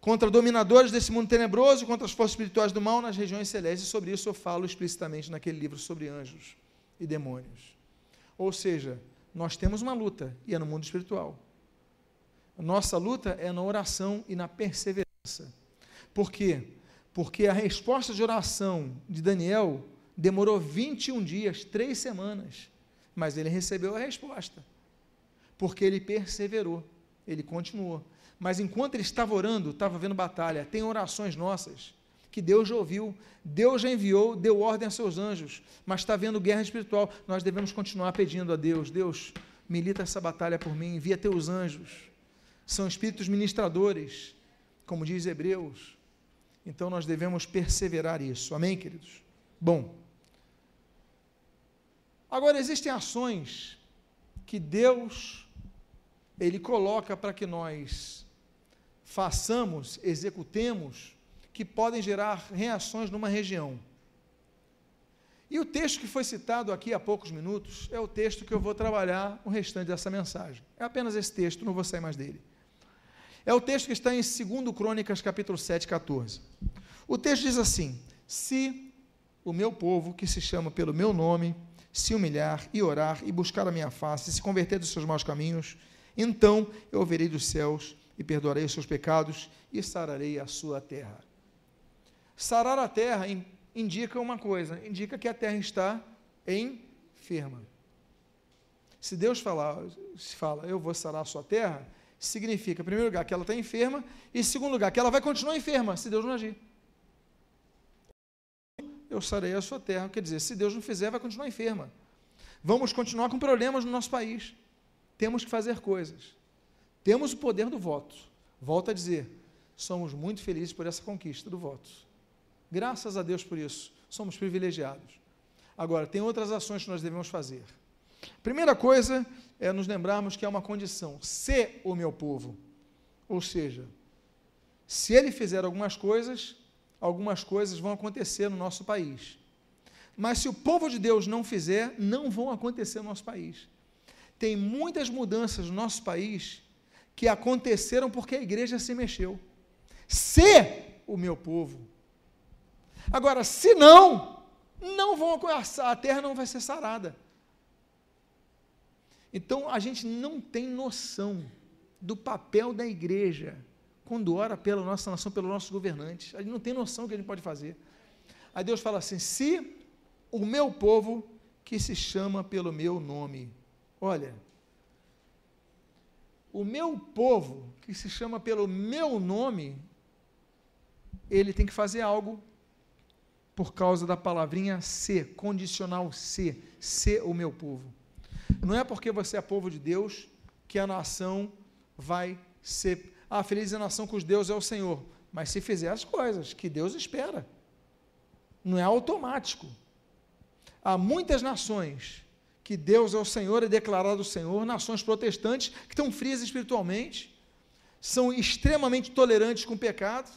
contra dominadores desse mundo tenebroso, contra as forças espirituais do mal nas regiões celestes. E sobre isso eu falo explicitamente naquele livro sobre anjos e demônios. Ou seja, nós temos uma luta e é no mundo espiritual. Nossa luta é na oração e na perseverança. Por quê? Porque a resposta de oração de Daniel demorou 21 dias, três semanas, mas ele recebeu a resposta. Porque ele perseverou, ele continuou. Mas enquanto ele estava orando, estava vendo batalha. Tem orações nossas que Deus já ouviu, Deus já enviou, deu ordem a seus anjos, mas está vendo guerra espiritual. Nós devemos continuar pedindo a Deus: Deus, milita essa batalha por mim, envia teus anjos. São espíritos ministradores, como diz Hebreus. Então nós devemos perseverar isso. Amém, queridos? Bom. Agora existem ações que Deus ele coloca para que nós façamos, executemos que podem gerar reações numa região. E o texto que foi citado aqui há poucos minutos é o texto que eu vou trabalhar o restante dessa mensagem. É apenas esse texto, não vou sair mais dele. É o texto que está em 2 Crônicas, capítulo 7, 14. O texto diz assim: Se o meu povo, que se chama pelo meu nome, se humilhar e orar e buscar a minha face, e se converter dos seus maus caminhos, então eu ouvirei dos céus e perdoarei os seus pecados e sararei a sua terra. Sarar a terra indica uma coisa, indica que a terra está enferma. Se Deus falar, se fala, eu vou sarar a sua terra, significa, em primeiro lugar, que ela está enferma, e em segundo lugar, que ela vai continuar enferma, se Deus não agir. Eu sarei a sua terra, quer dizer, se Deus não fizer, vai continuar enferma. Vamos continuar com problemas no nosso país. Temos que fazer coisas. Temos o poder do voto. Volto a dizer, somos muito felizes por essa conquista do voto. Graças a Deus por isso. Somos privilegiados. Agora, tem outras ações que nós devemos fazer. Primeira coisa é nos lembrarmos que é uma condição: se o meu povo. Ou seja, se ele fizer algumas coisas, algumas coisas vão acontecer no nosso país. Mas se o povo de Deus não fizer, não vão acontecer no nosso país. Tem muitas mudanças no nosso país que aconteceram porque a igreja se mexeu. Se o meu povo Agora, se não, não vão a terra não vai ser sarada. Então a gente não tem noção do papel da igreja quando ora pela nossa nação, pelos nossos governantes. A gente não tem noção do que a gente pode fazer. Aí Deus fala assim: se o meu povo que se chama pelo meu nome, olha, o meu povo que se chama pelo meu nome, ele tem que fazer algo por causa da palavrinha ser, condicional ser, ser o meu povo. Não é porque você é povo de Deus que a nação vai ser. Ah, feliz é a nação cujo Deus é o Senhor. Mas se fizer as coisas que Deus espera, não é automático. Há muitas nações que Deus é o Senhor, é declarado o Senhor, nações protestantes que estão frias espiritualmente, são extremamente tolerantes com o pecado,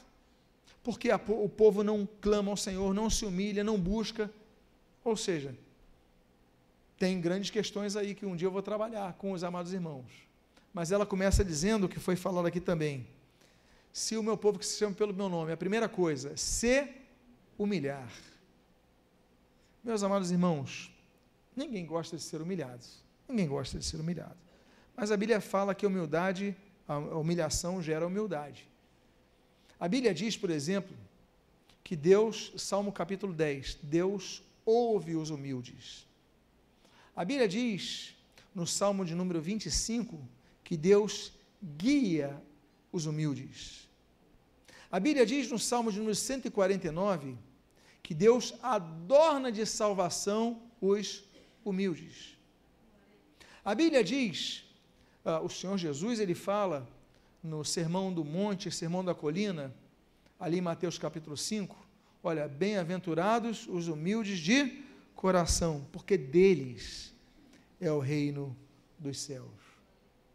porque a, o povo não clama ao Senhor, não se humilha, não busca. Ou seja, tem grandes questões aí que um dia eu vou trabalhar com os amados irmãos. Mas ela começa dizendo o que foi falado aqui também. Se o meu povo que se chama pelo meu nome, a primeira coisa, se humilhar. Meus amados irmãos, ninguém gosta de ser humilhado. Ninguém gosta de ser humilhado. Mas a Bíblia fala que a humildade, a humilhação gera humildade. A Bíblia diz, por exemplo, que Deus, Salmo capítulo 10, Deus ouve os humildes. A Bíblia diz, no Salmo de número 25, que Deus guia os humildes. A Bíblia diz no Salmo de número 149 que Deus adorna de salvação os humildes. A Bíblia diz, uh, o Senhor Jesus, ele fala no Sermão do Monte, Sermão da Colina, ali em Mateus capítulo 5, olha, bem-aventurados os humildes de coração, porque deles é o reino dos céus.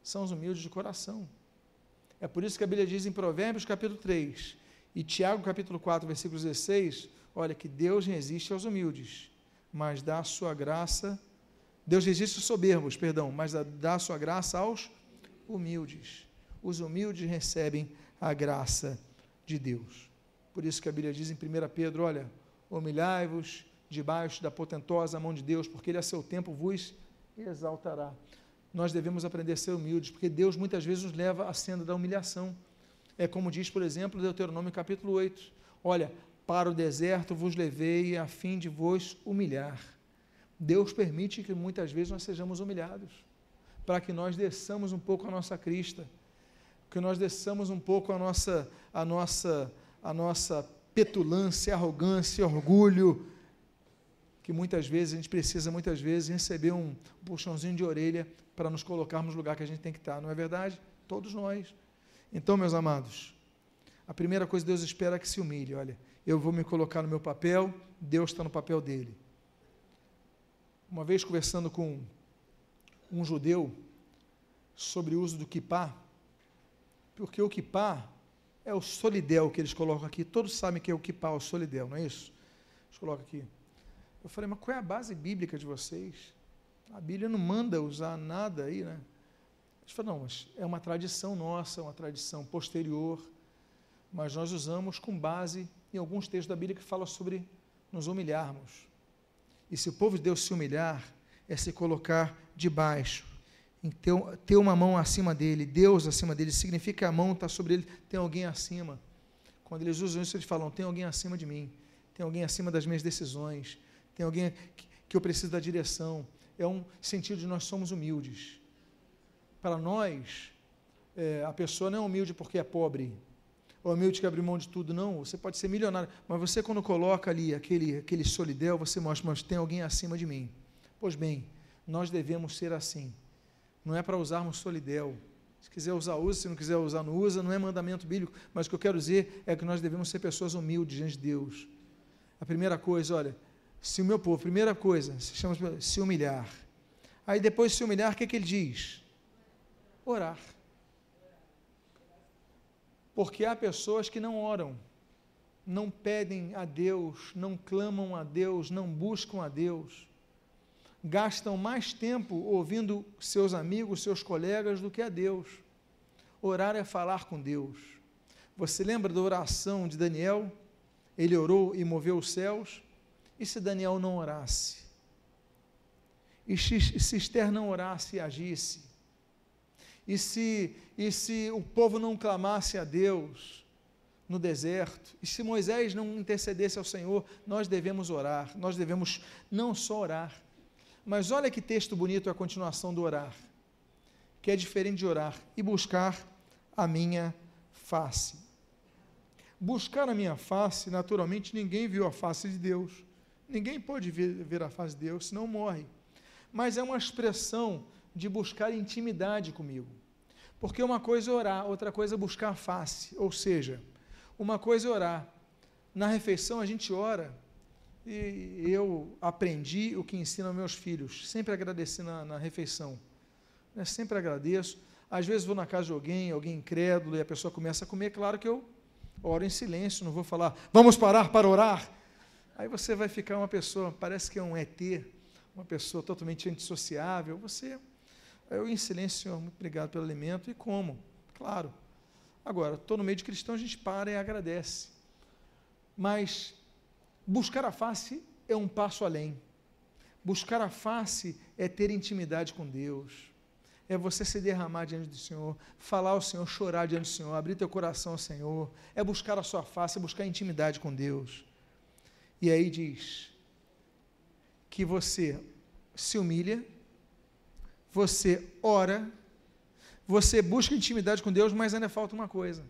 São os humildes de coração. É por isso que a Bíblia diz em Provérbios capítulo 3 e Tiago capítulo 4, versículo 16, olha que Deus resiste aos humildes, mas dá a sua graça, Deus resiste aos soberbos, perdão, mas dá a sua graça aos humildes os humildes recebem a graça de Deus. Por isso que a Bíblia diz em 1 Pedro: olha, humilhai-vos debaixo da potentosa mão de Deus, porque Ele a seu tempo vos exaltará. Nós devemos aprender a ser humildes, porque Deus muitas vezes nos leva à senda da humilhação. É como diz, por exemplo, Deuteronômio capítulo 8: Olha, para o deserto vos levei a fim de vos humilhar. Deus permite que muitas vezes nós sejamos humilhados para que nós desçamos um pouco a nossa crista, que nós desçamos um pouco a nossa, a nossa, a nossa petulância, arrogância, orgulho, que muitas vezes a gente precisa, muitas vezes, receber um puxãozinho de orelha para nos colocarmos no lugar que a gente tem que estar, não é verdade? Todos nós. Então, meus amados, a primeira coisa Deus espera é que se humilhe. Olha, eu vou me colocar no meu papel, Deus está no papel dele. Uma vez conversando com um judeu sobre o uso do kippah, porque o kippah é o solidel que eles colocam aqui. Todos sabem que é o kippah, o solidel, não é isso? Eles colocam aqui. Eu falei, mas qual é a base bíblica de vocês? A Bíblia não manda usar nada aí, né? Eles falaram, não, mas é uma tradição nossa, uma tradição posterior, mas nós usamos com base em alguns textos da Bíblia que falam sobre nos humilharmos. E se o povo de Deus se humilhar, é se colocar debaixo, em ter, uma mão acima dele, Deus acima dele, significa que a mão está sobre ele, tem alguém acima. Quando eles usam isso, eles falam: tem alguém acima de mim, tem alguém acima das minhas decisões, tem alguém que, que eu preciso da direção. É um sentido de nós somos humildes. Para nós, é, a pessoa não é humilde porque é pobre, ou humilde que abre mão de tudo, não. Você pode ser milionário, mas você, quando coloca ali aquele, aquele solidel, você mostra, mas tem alguém acima de mim. Pois bem, nós devemos ser assim. Não é para usarmos solidel. Se quiser usar, usa. Se não quiser usar, não usa. Não é mandamento bíblico. Mas o que eu quero dizer é que nós devemos ser pessoas humildes diante de Deus. A primeira coisa, olha, se o meu povo, primeira coisa, se chama se humilhar. Aí depois de se humilhar, o que, é que ele diz? Orar. Porque há pessoas que não oram, não pedem a Deus, não clamam a Deus, não buscam a Deus gastam mais tempo ouvindo seus amigos, seus colegas, do que a Deus. Orar é falar com Deus. Você lembra da oração de Daniel? Ele orou e moveu os céus. E se Daniel não orasse? E se Esther não orasse e agisse? E se, e se o povo não clamasse a Deus no deserto? E se Moisés não intercedesse ao Senhor? Nós devemos orar, nós devemos não só orar, mas olha que texto bonito a continuação do orar, que é diferente de orar e buscar a minha face. Buscar a minha face, naturalmente, ninguém viu a face de Deus. Ninguém pode ver, ver a face de Deus, senão morre. Mas é uma expressão de buscar intimidade comigo. Porque uma coisa é orar, outra coisa é buscar a face. Ou seja, uma coisa é orar. Na refeição a gente ora e eu aprendi o que ensino aos meus filhos. Sempre agradeci na, na refeição. Né? Sempre agradeço. Às vezes vou na casa de alguém, alguém incrédulo, e a pessoa começa a comer. Claro que eu oro em silêncio, não vou falar, vamos parar para orar. Aí você vai ficar uma pessoa, parece que é um ET, uma pessoa totalmente antissociável. Você, eu em silêncio, Senhor, muito obrigado pelo alimento e como, claro. Agora, estou no meio de cristão, a gente para e agradece. Mas Buscar a face é um passo além. Buscar a face é ter intimidade com Deus. É você se derramar diante do Senhor, falar ao Senhor, chorar diante do Senhor, abrir teu coração ao Senhor. É buscar a sua face, é buscar intimidade com Deus. E aí diz que você se humilha, você ora, você busca intimidade com Deus, mas ainda falta uma coisa.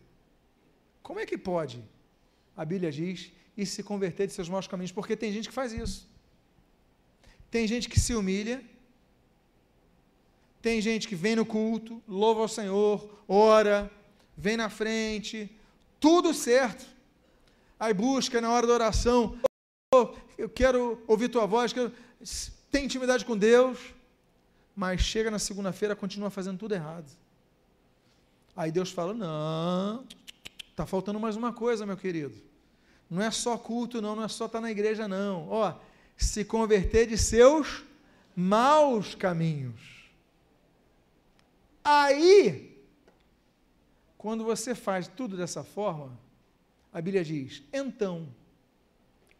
Como é que pode? A Bíblia diz e se converter de seus maus caminhos, porque tem gente que faz isso. Tem gente que se humilha, tem gente que vem no culto, louva ao Senhor, ora, vem na frente, tudo certo. Aí busca na hora da oração, oh, eu quero ouvir tua voz, quero... tem intimidade com Deus, mas chega na segunda-feira continua fazendo tudo errado. Aí Deus fala: Não, está faltando mais uma coisa, meu querido. Não é só culto, não, não é só estar na igreja, não. Ó, se converter de seus maus caminhos. Aí, quando você faz tudo dessa forma, a Bíblia diz: então.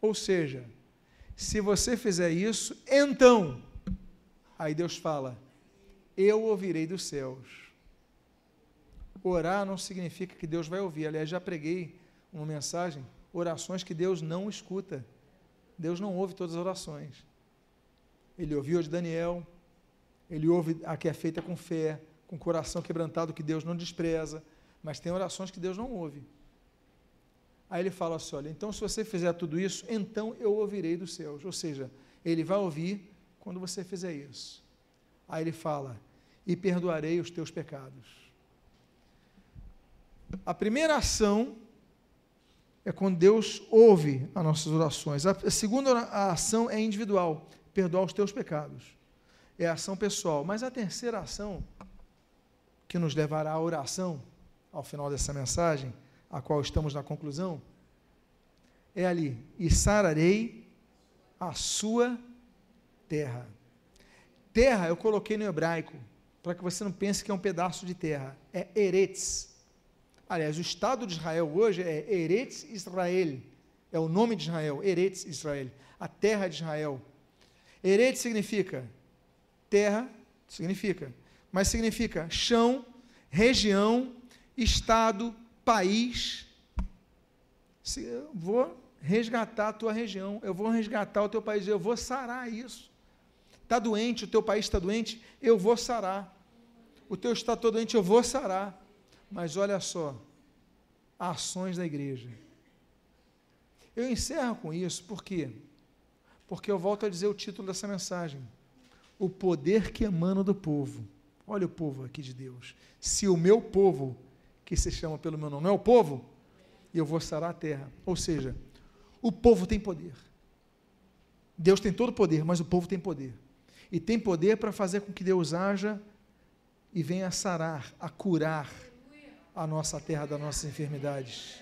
Ou seja, se você fizer isso, então. Aí Deus fala: eu ouvirei dos céus. Orar não significa que Deus vai ouvir. Aliás, já preguei uma mensagem orações que Deus não escuta. Deus não ouve todas as orações. Ele ouviu a de Daniel, Ele ouve a que é feita com fé, com coração quebrantado, que Deus não despreza, mas tem orações que Deus não ouve. Aí ele fala assim: olha, então se você fizer tudo isso, então eu ouvirei dos céus. Ou seja, ele vai ouvir quando você fizer isso. Aí ele fala: e perdoarei os teus pecados. A primeira ação é quando Deus ouve as nossas orações. A segunda ação é individual, perdoar os teus pecados. É a ação pessoal. Mas a terceira ação, que nos levará à oração, ao final dessa mensagem, a qual estamos na conclusão, é ali: e sararei a sua terra. Terra eu coloquei no hebraico, para que você não pense que é um pedaço de terra. É Eretz. Aliás, o Estado de Israel hoje é Eretz Israel. É o nome de Israel, Eretz Israel. A terra de Israel. Eretz significa terra, significa. Mas significa chão, região, estado, país. Eu vou resgatar a tua região, eu vou resgatar o teu país, eu vou sarar isso. Está doente, o teu país está doente, eu vou sarar. O teu estado está doente, eu vou sarar. Mas olha só, ações da igreja. Eu encerro com isso, por quê? Porque eu volto a dizer o título dessa mensagem: O poder que emana do povo. Olha o povo aqui de Deus. Se o meu povo, que se chama pelo meu nome, não é o povo, eu vou sarar a terra. Ou seja, o povo tem poder. Deus tem todo o poder, mas o povo tem poder. E tem poder para fazer com que Deus haja e venha a sarar, a curar a nossa terra das nossas enfermidades.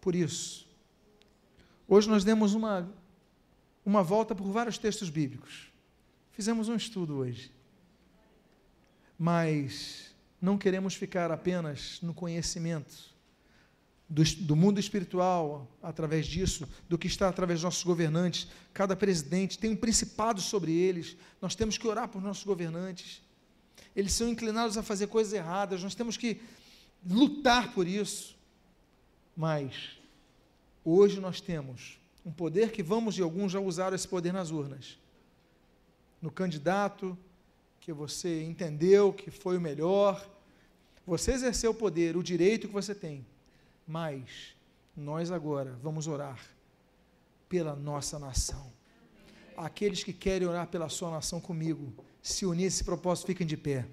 Por isso, hoje nós demos uma, uma volta por vários textos bíblicos. Fizemos um estudo hoje. Mas não queremos ficar apenas no conhecimento do, do, mundo espiritual, através disso, do que está através dos nossos governantes. Cada presidente tem um principado sobre eles. Nós temos que orar por nossos governantes. Eles são inclinados a fazer coisas erradas. Nós temos que lutar por isso. Mas hoje nós temos um poder que vamos, e alguns já usaram esse poder nas urnas. No candidato que você entendeu que foi o melhor, você exerceu o poder, o direito que você tem mas nós agora vamos orar pela nossa nação. Aqueles que querem orar pela sua nação comigo, se unir a esse propósito, fiquem de pé.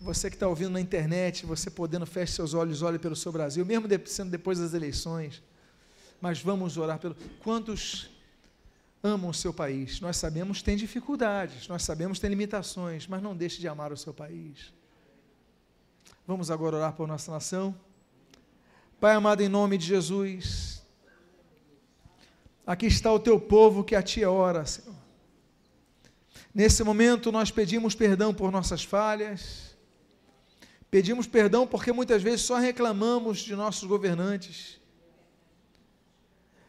Você que está ouvindo na internet, você podendo, feche seus olhos, olhe pelo seu Brasil, mesmo sendo depois das eleições. Mas vamos orar pelo. Quantos amam o seu país? Nós sabemos que tem dificuldades, nós sabemos que tem limitações, mas não deixe de amar o seu país. Vamos agora orar por nossa nação. Pai amado, em nome de Jesus, aqui está o teu povo que a ti ora, Senhor. Nesse momento nós pedimos perdão por nossas falhas, pedimos perdão porque muitas vezes só reclamamos de nossos governantes.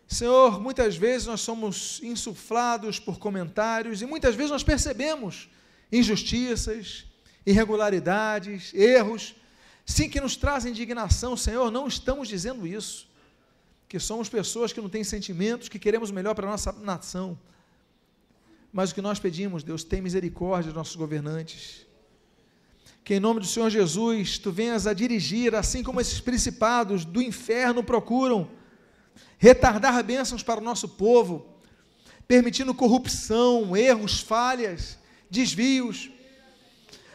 Senhor, muitas vezes nós somos insuflados por comentários e muitas vezes nós percebemos injustiças, irregularidades, erros, Sim, que nos traz indignação, Senhor, não estamos dizendo isso. Que somos pessoas que não têm sentimentos, que queremos o melhor para a nossa nação. Mas o que nós pedimos, Deus, tem misericórdia dos nossos governantes. Que em nome do Senhor Jesus, tu venhas a dirigir, assim como esses principados do inferno procuram retardar bênçãos para o nosso povo, permitindo corrupção, erros, falhas, desvios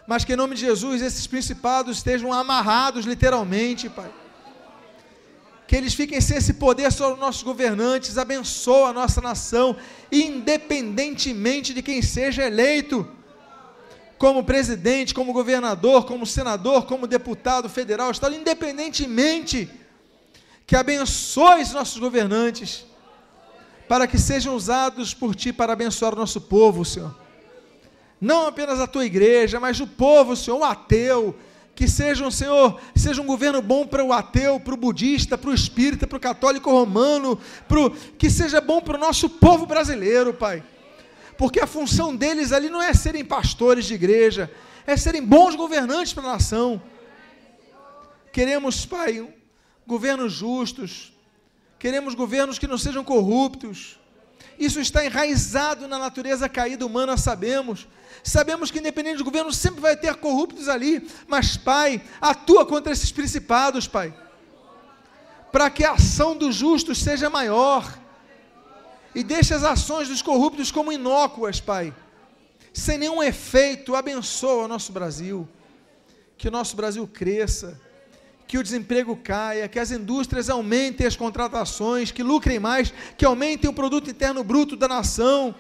mas que em nome de Jesus esses principados estejam amarrados literalmente, Pai. Que eles fiquem sem esse poder sobre os nossos governantes, abençoa a nossa nação, independentemente de quem seja eleito, como presidente, como governador, como senador, como deputado federal, estado, independentemente, que abençoe os nossos governantes, para que sejam usados por Ti para abençoar o nosso povo, Senhor não apenas a tua igreja, mas o povo, Senhor, o ateu, que seja um Senhor, seja um governo bom para o ateu, para o budista, para o espírita, para o católico romano, pro, que seja bom para o nosso povo brasileiro, Pai. Porque a função deles ali não é serem pastores de igreja, é serem bons governantes para a nação. Queremos, Pai, governos justos, queremos governos que não sejam corruptos, Isso está enraizado na natureza caída humana, sabemos. Sabemos que, independente do governo, sempre vai ter corruptos ali. Mas, Pai, atua contra esses principados, Pai. Para que a ação dos justos seja maior. E deixe as ações dos corruptos como inócuas, Pai. Sem nenhum efeito, abençoa o nosso Brasil. Que o nosso Brasil cresça que o desemprego caia, que as indústrias aumentem as contratações, que lucrem mais, que aumentem o produto interno bruto da nação,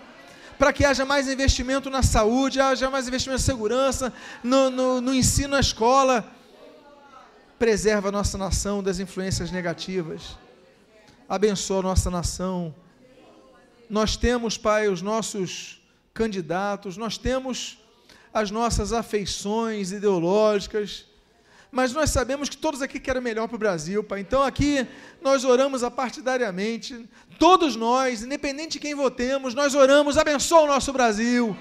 para que haja mais investimento na saúde, haja mais investimento na segurança, no, no, no ensino na escola. Preserva a nossa nação das influências negativas. Abençoa a nossa nação. Nós temos, Pai, os nossos candidatos, nós temos as nossas afeições ideológicas, mas nós sabemos que todos aqui querem melhor para o Brasil, Pai. Então aqui nós oramos apartidariamente, todos nós, independente de quem votemos, nós oramos, abençoa o nosso Brasil,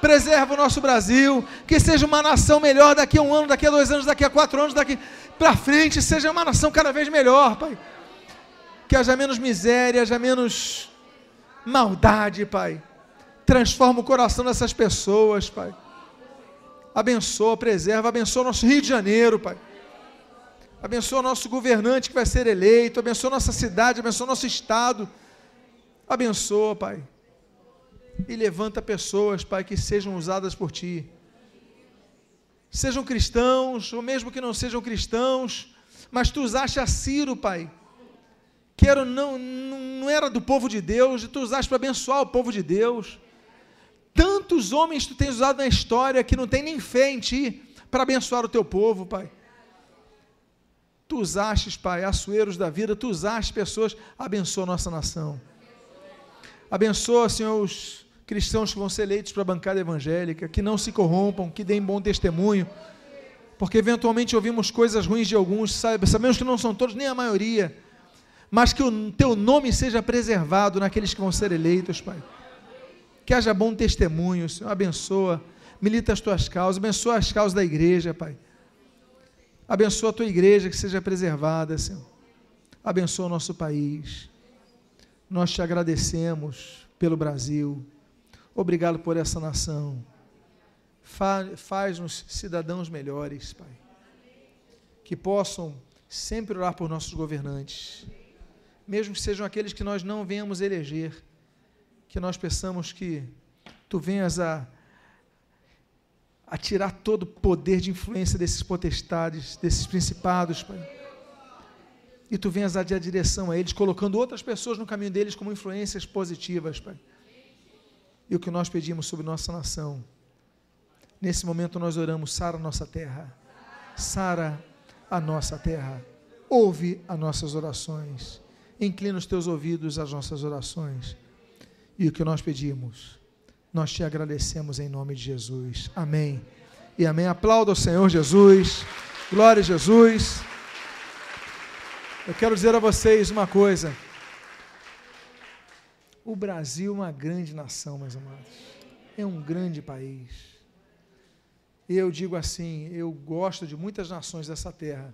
preserva o nosso Brasil, que seja uma nação melhor daqui a um ano, daqui a dois anos, daqui a quatro anos, daqui para frente, seja uma nação cada vez melhor, Pai. Que haja menos miséria, haja menos maldade, Pai. Transforma o coração dessas pessoas, Pai abençoa, preserva, abençoa nosso Rio de Janeiro, Pai. Abençoa nosso governante que vai ser eleito, abençoa nossa cidade, abençoa nosso estado. Abençoa, Pai. E levanta pessoas, Pai, que sejam usadas por Ti. Sejam cristãos, ou mesmo que não sejam cristãos, mas Tu usaste a Ciro, Pai, que era, não, não era do povo de Deus, e Tu usaste para abençoar o povo de Deus. Tantos homens tu tens usado na história que não tem nem fé em ti para abençoar o teu povo, Pai. Tu usaste, Pai, açoeiros da vida, tu usaste pessoas, abençoa a nossa nação. Abençoa, Senhor, os cristãos que vão ser eleitos para a bancada evangélica, que não se corrompam, que deem bom testemunho, porque eventualmente ouvimos coisas ruins de alguns, sabemos que não são todos, nem a maioria, mas que o teu nome seja preservado naqueles que vão ser eleitos, Pai que haja bom testemunho, Senhor, abençoa, milita as tuas causas, abençoa as causas da igreja, Pai. Abençoa a tua igreja que seja preservada, Senhor. Abençoa o nosso país. Nós te agradecemos pelo Brasil. Obrigado por essa nação. Faz-nos cidadãos melhores, Pai. Que possam sempre orar por nossos governantes, mesmo que sejam aqueles que nós não venhamos eleger que nós peçamos que tu venhas a, a tirar todo o poder de influência desses potestades, desses principados, Pai. E tu venhas a dar direção a eles, colocando outras pessoas no caminho deles como influências positivas, Pai. E o que nós pedimos sobre nossa nação. Nesse momento nós oramos, sara nossa terra. Sara a nossa terra. Ouve as nossas orações. Inclina os teus ouvidos às nossas orações. E o que nós pedimos, nós te agradecemos em nome de Jesus. Amém. E amém. Aplauda o Senhor Jesus. Glória a Jesus. Eu quero dizer a vocês uma coisa. O Brasil é uma grande nação, meus amados. É um grande país. Eu digo assim, eu gosto de muitas nações dessa terra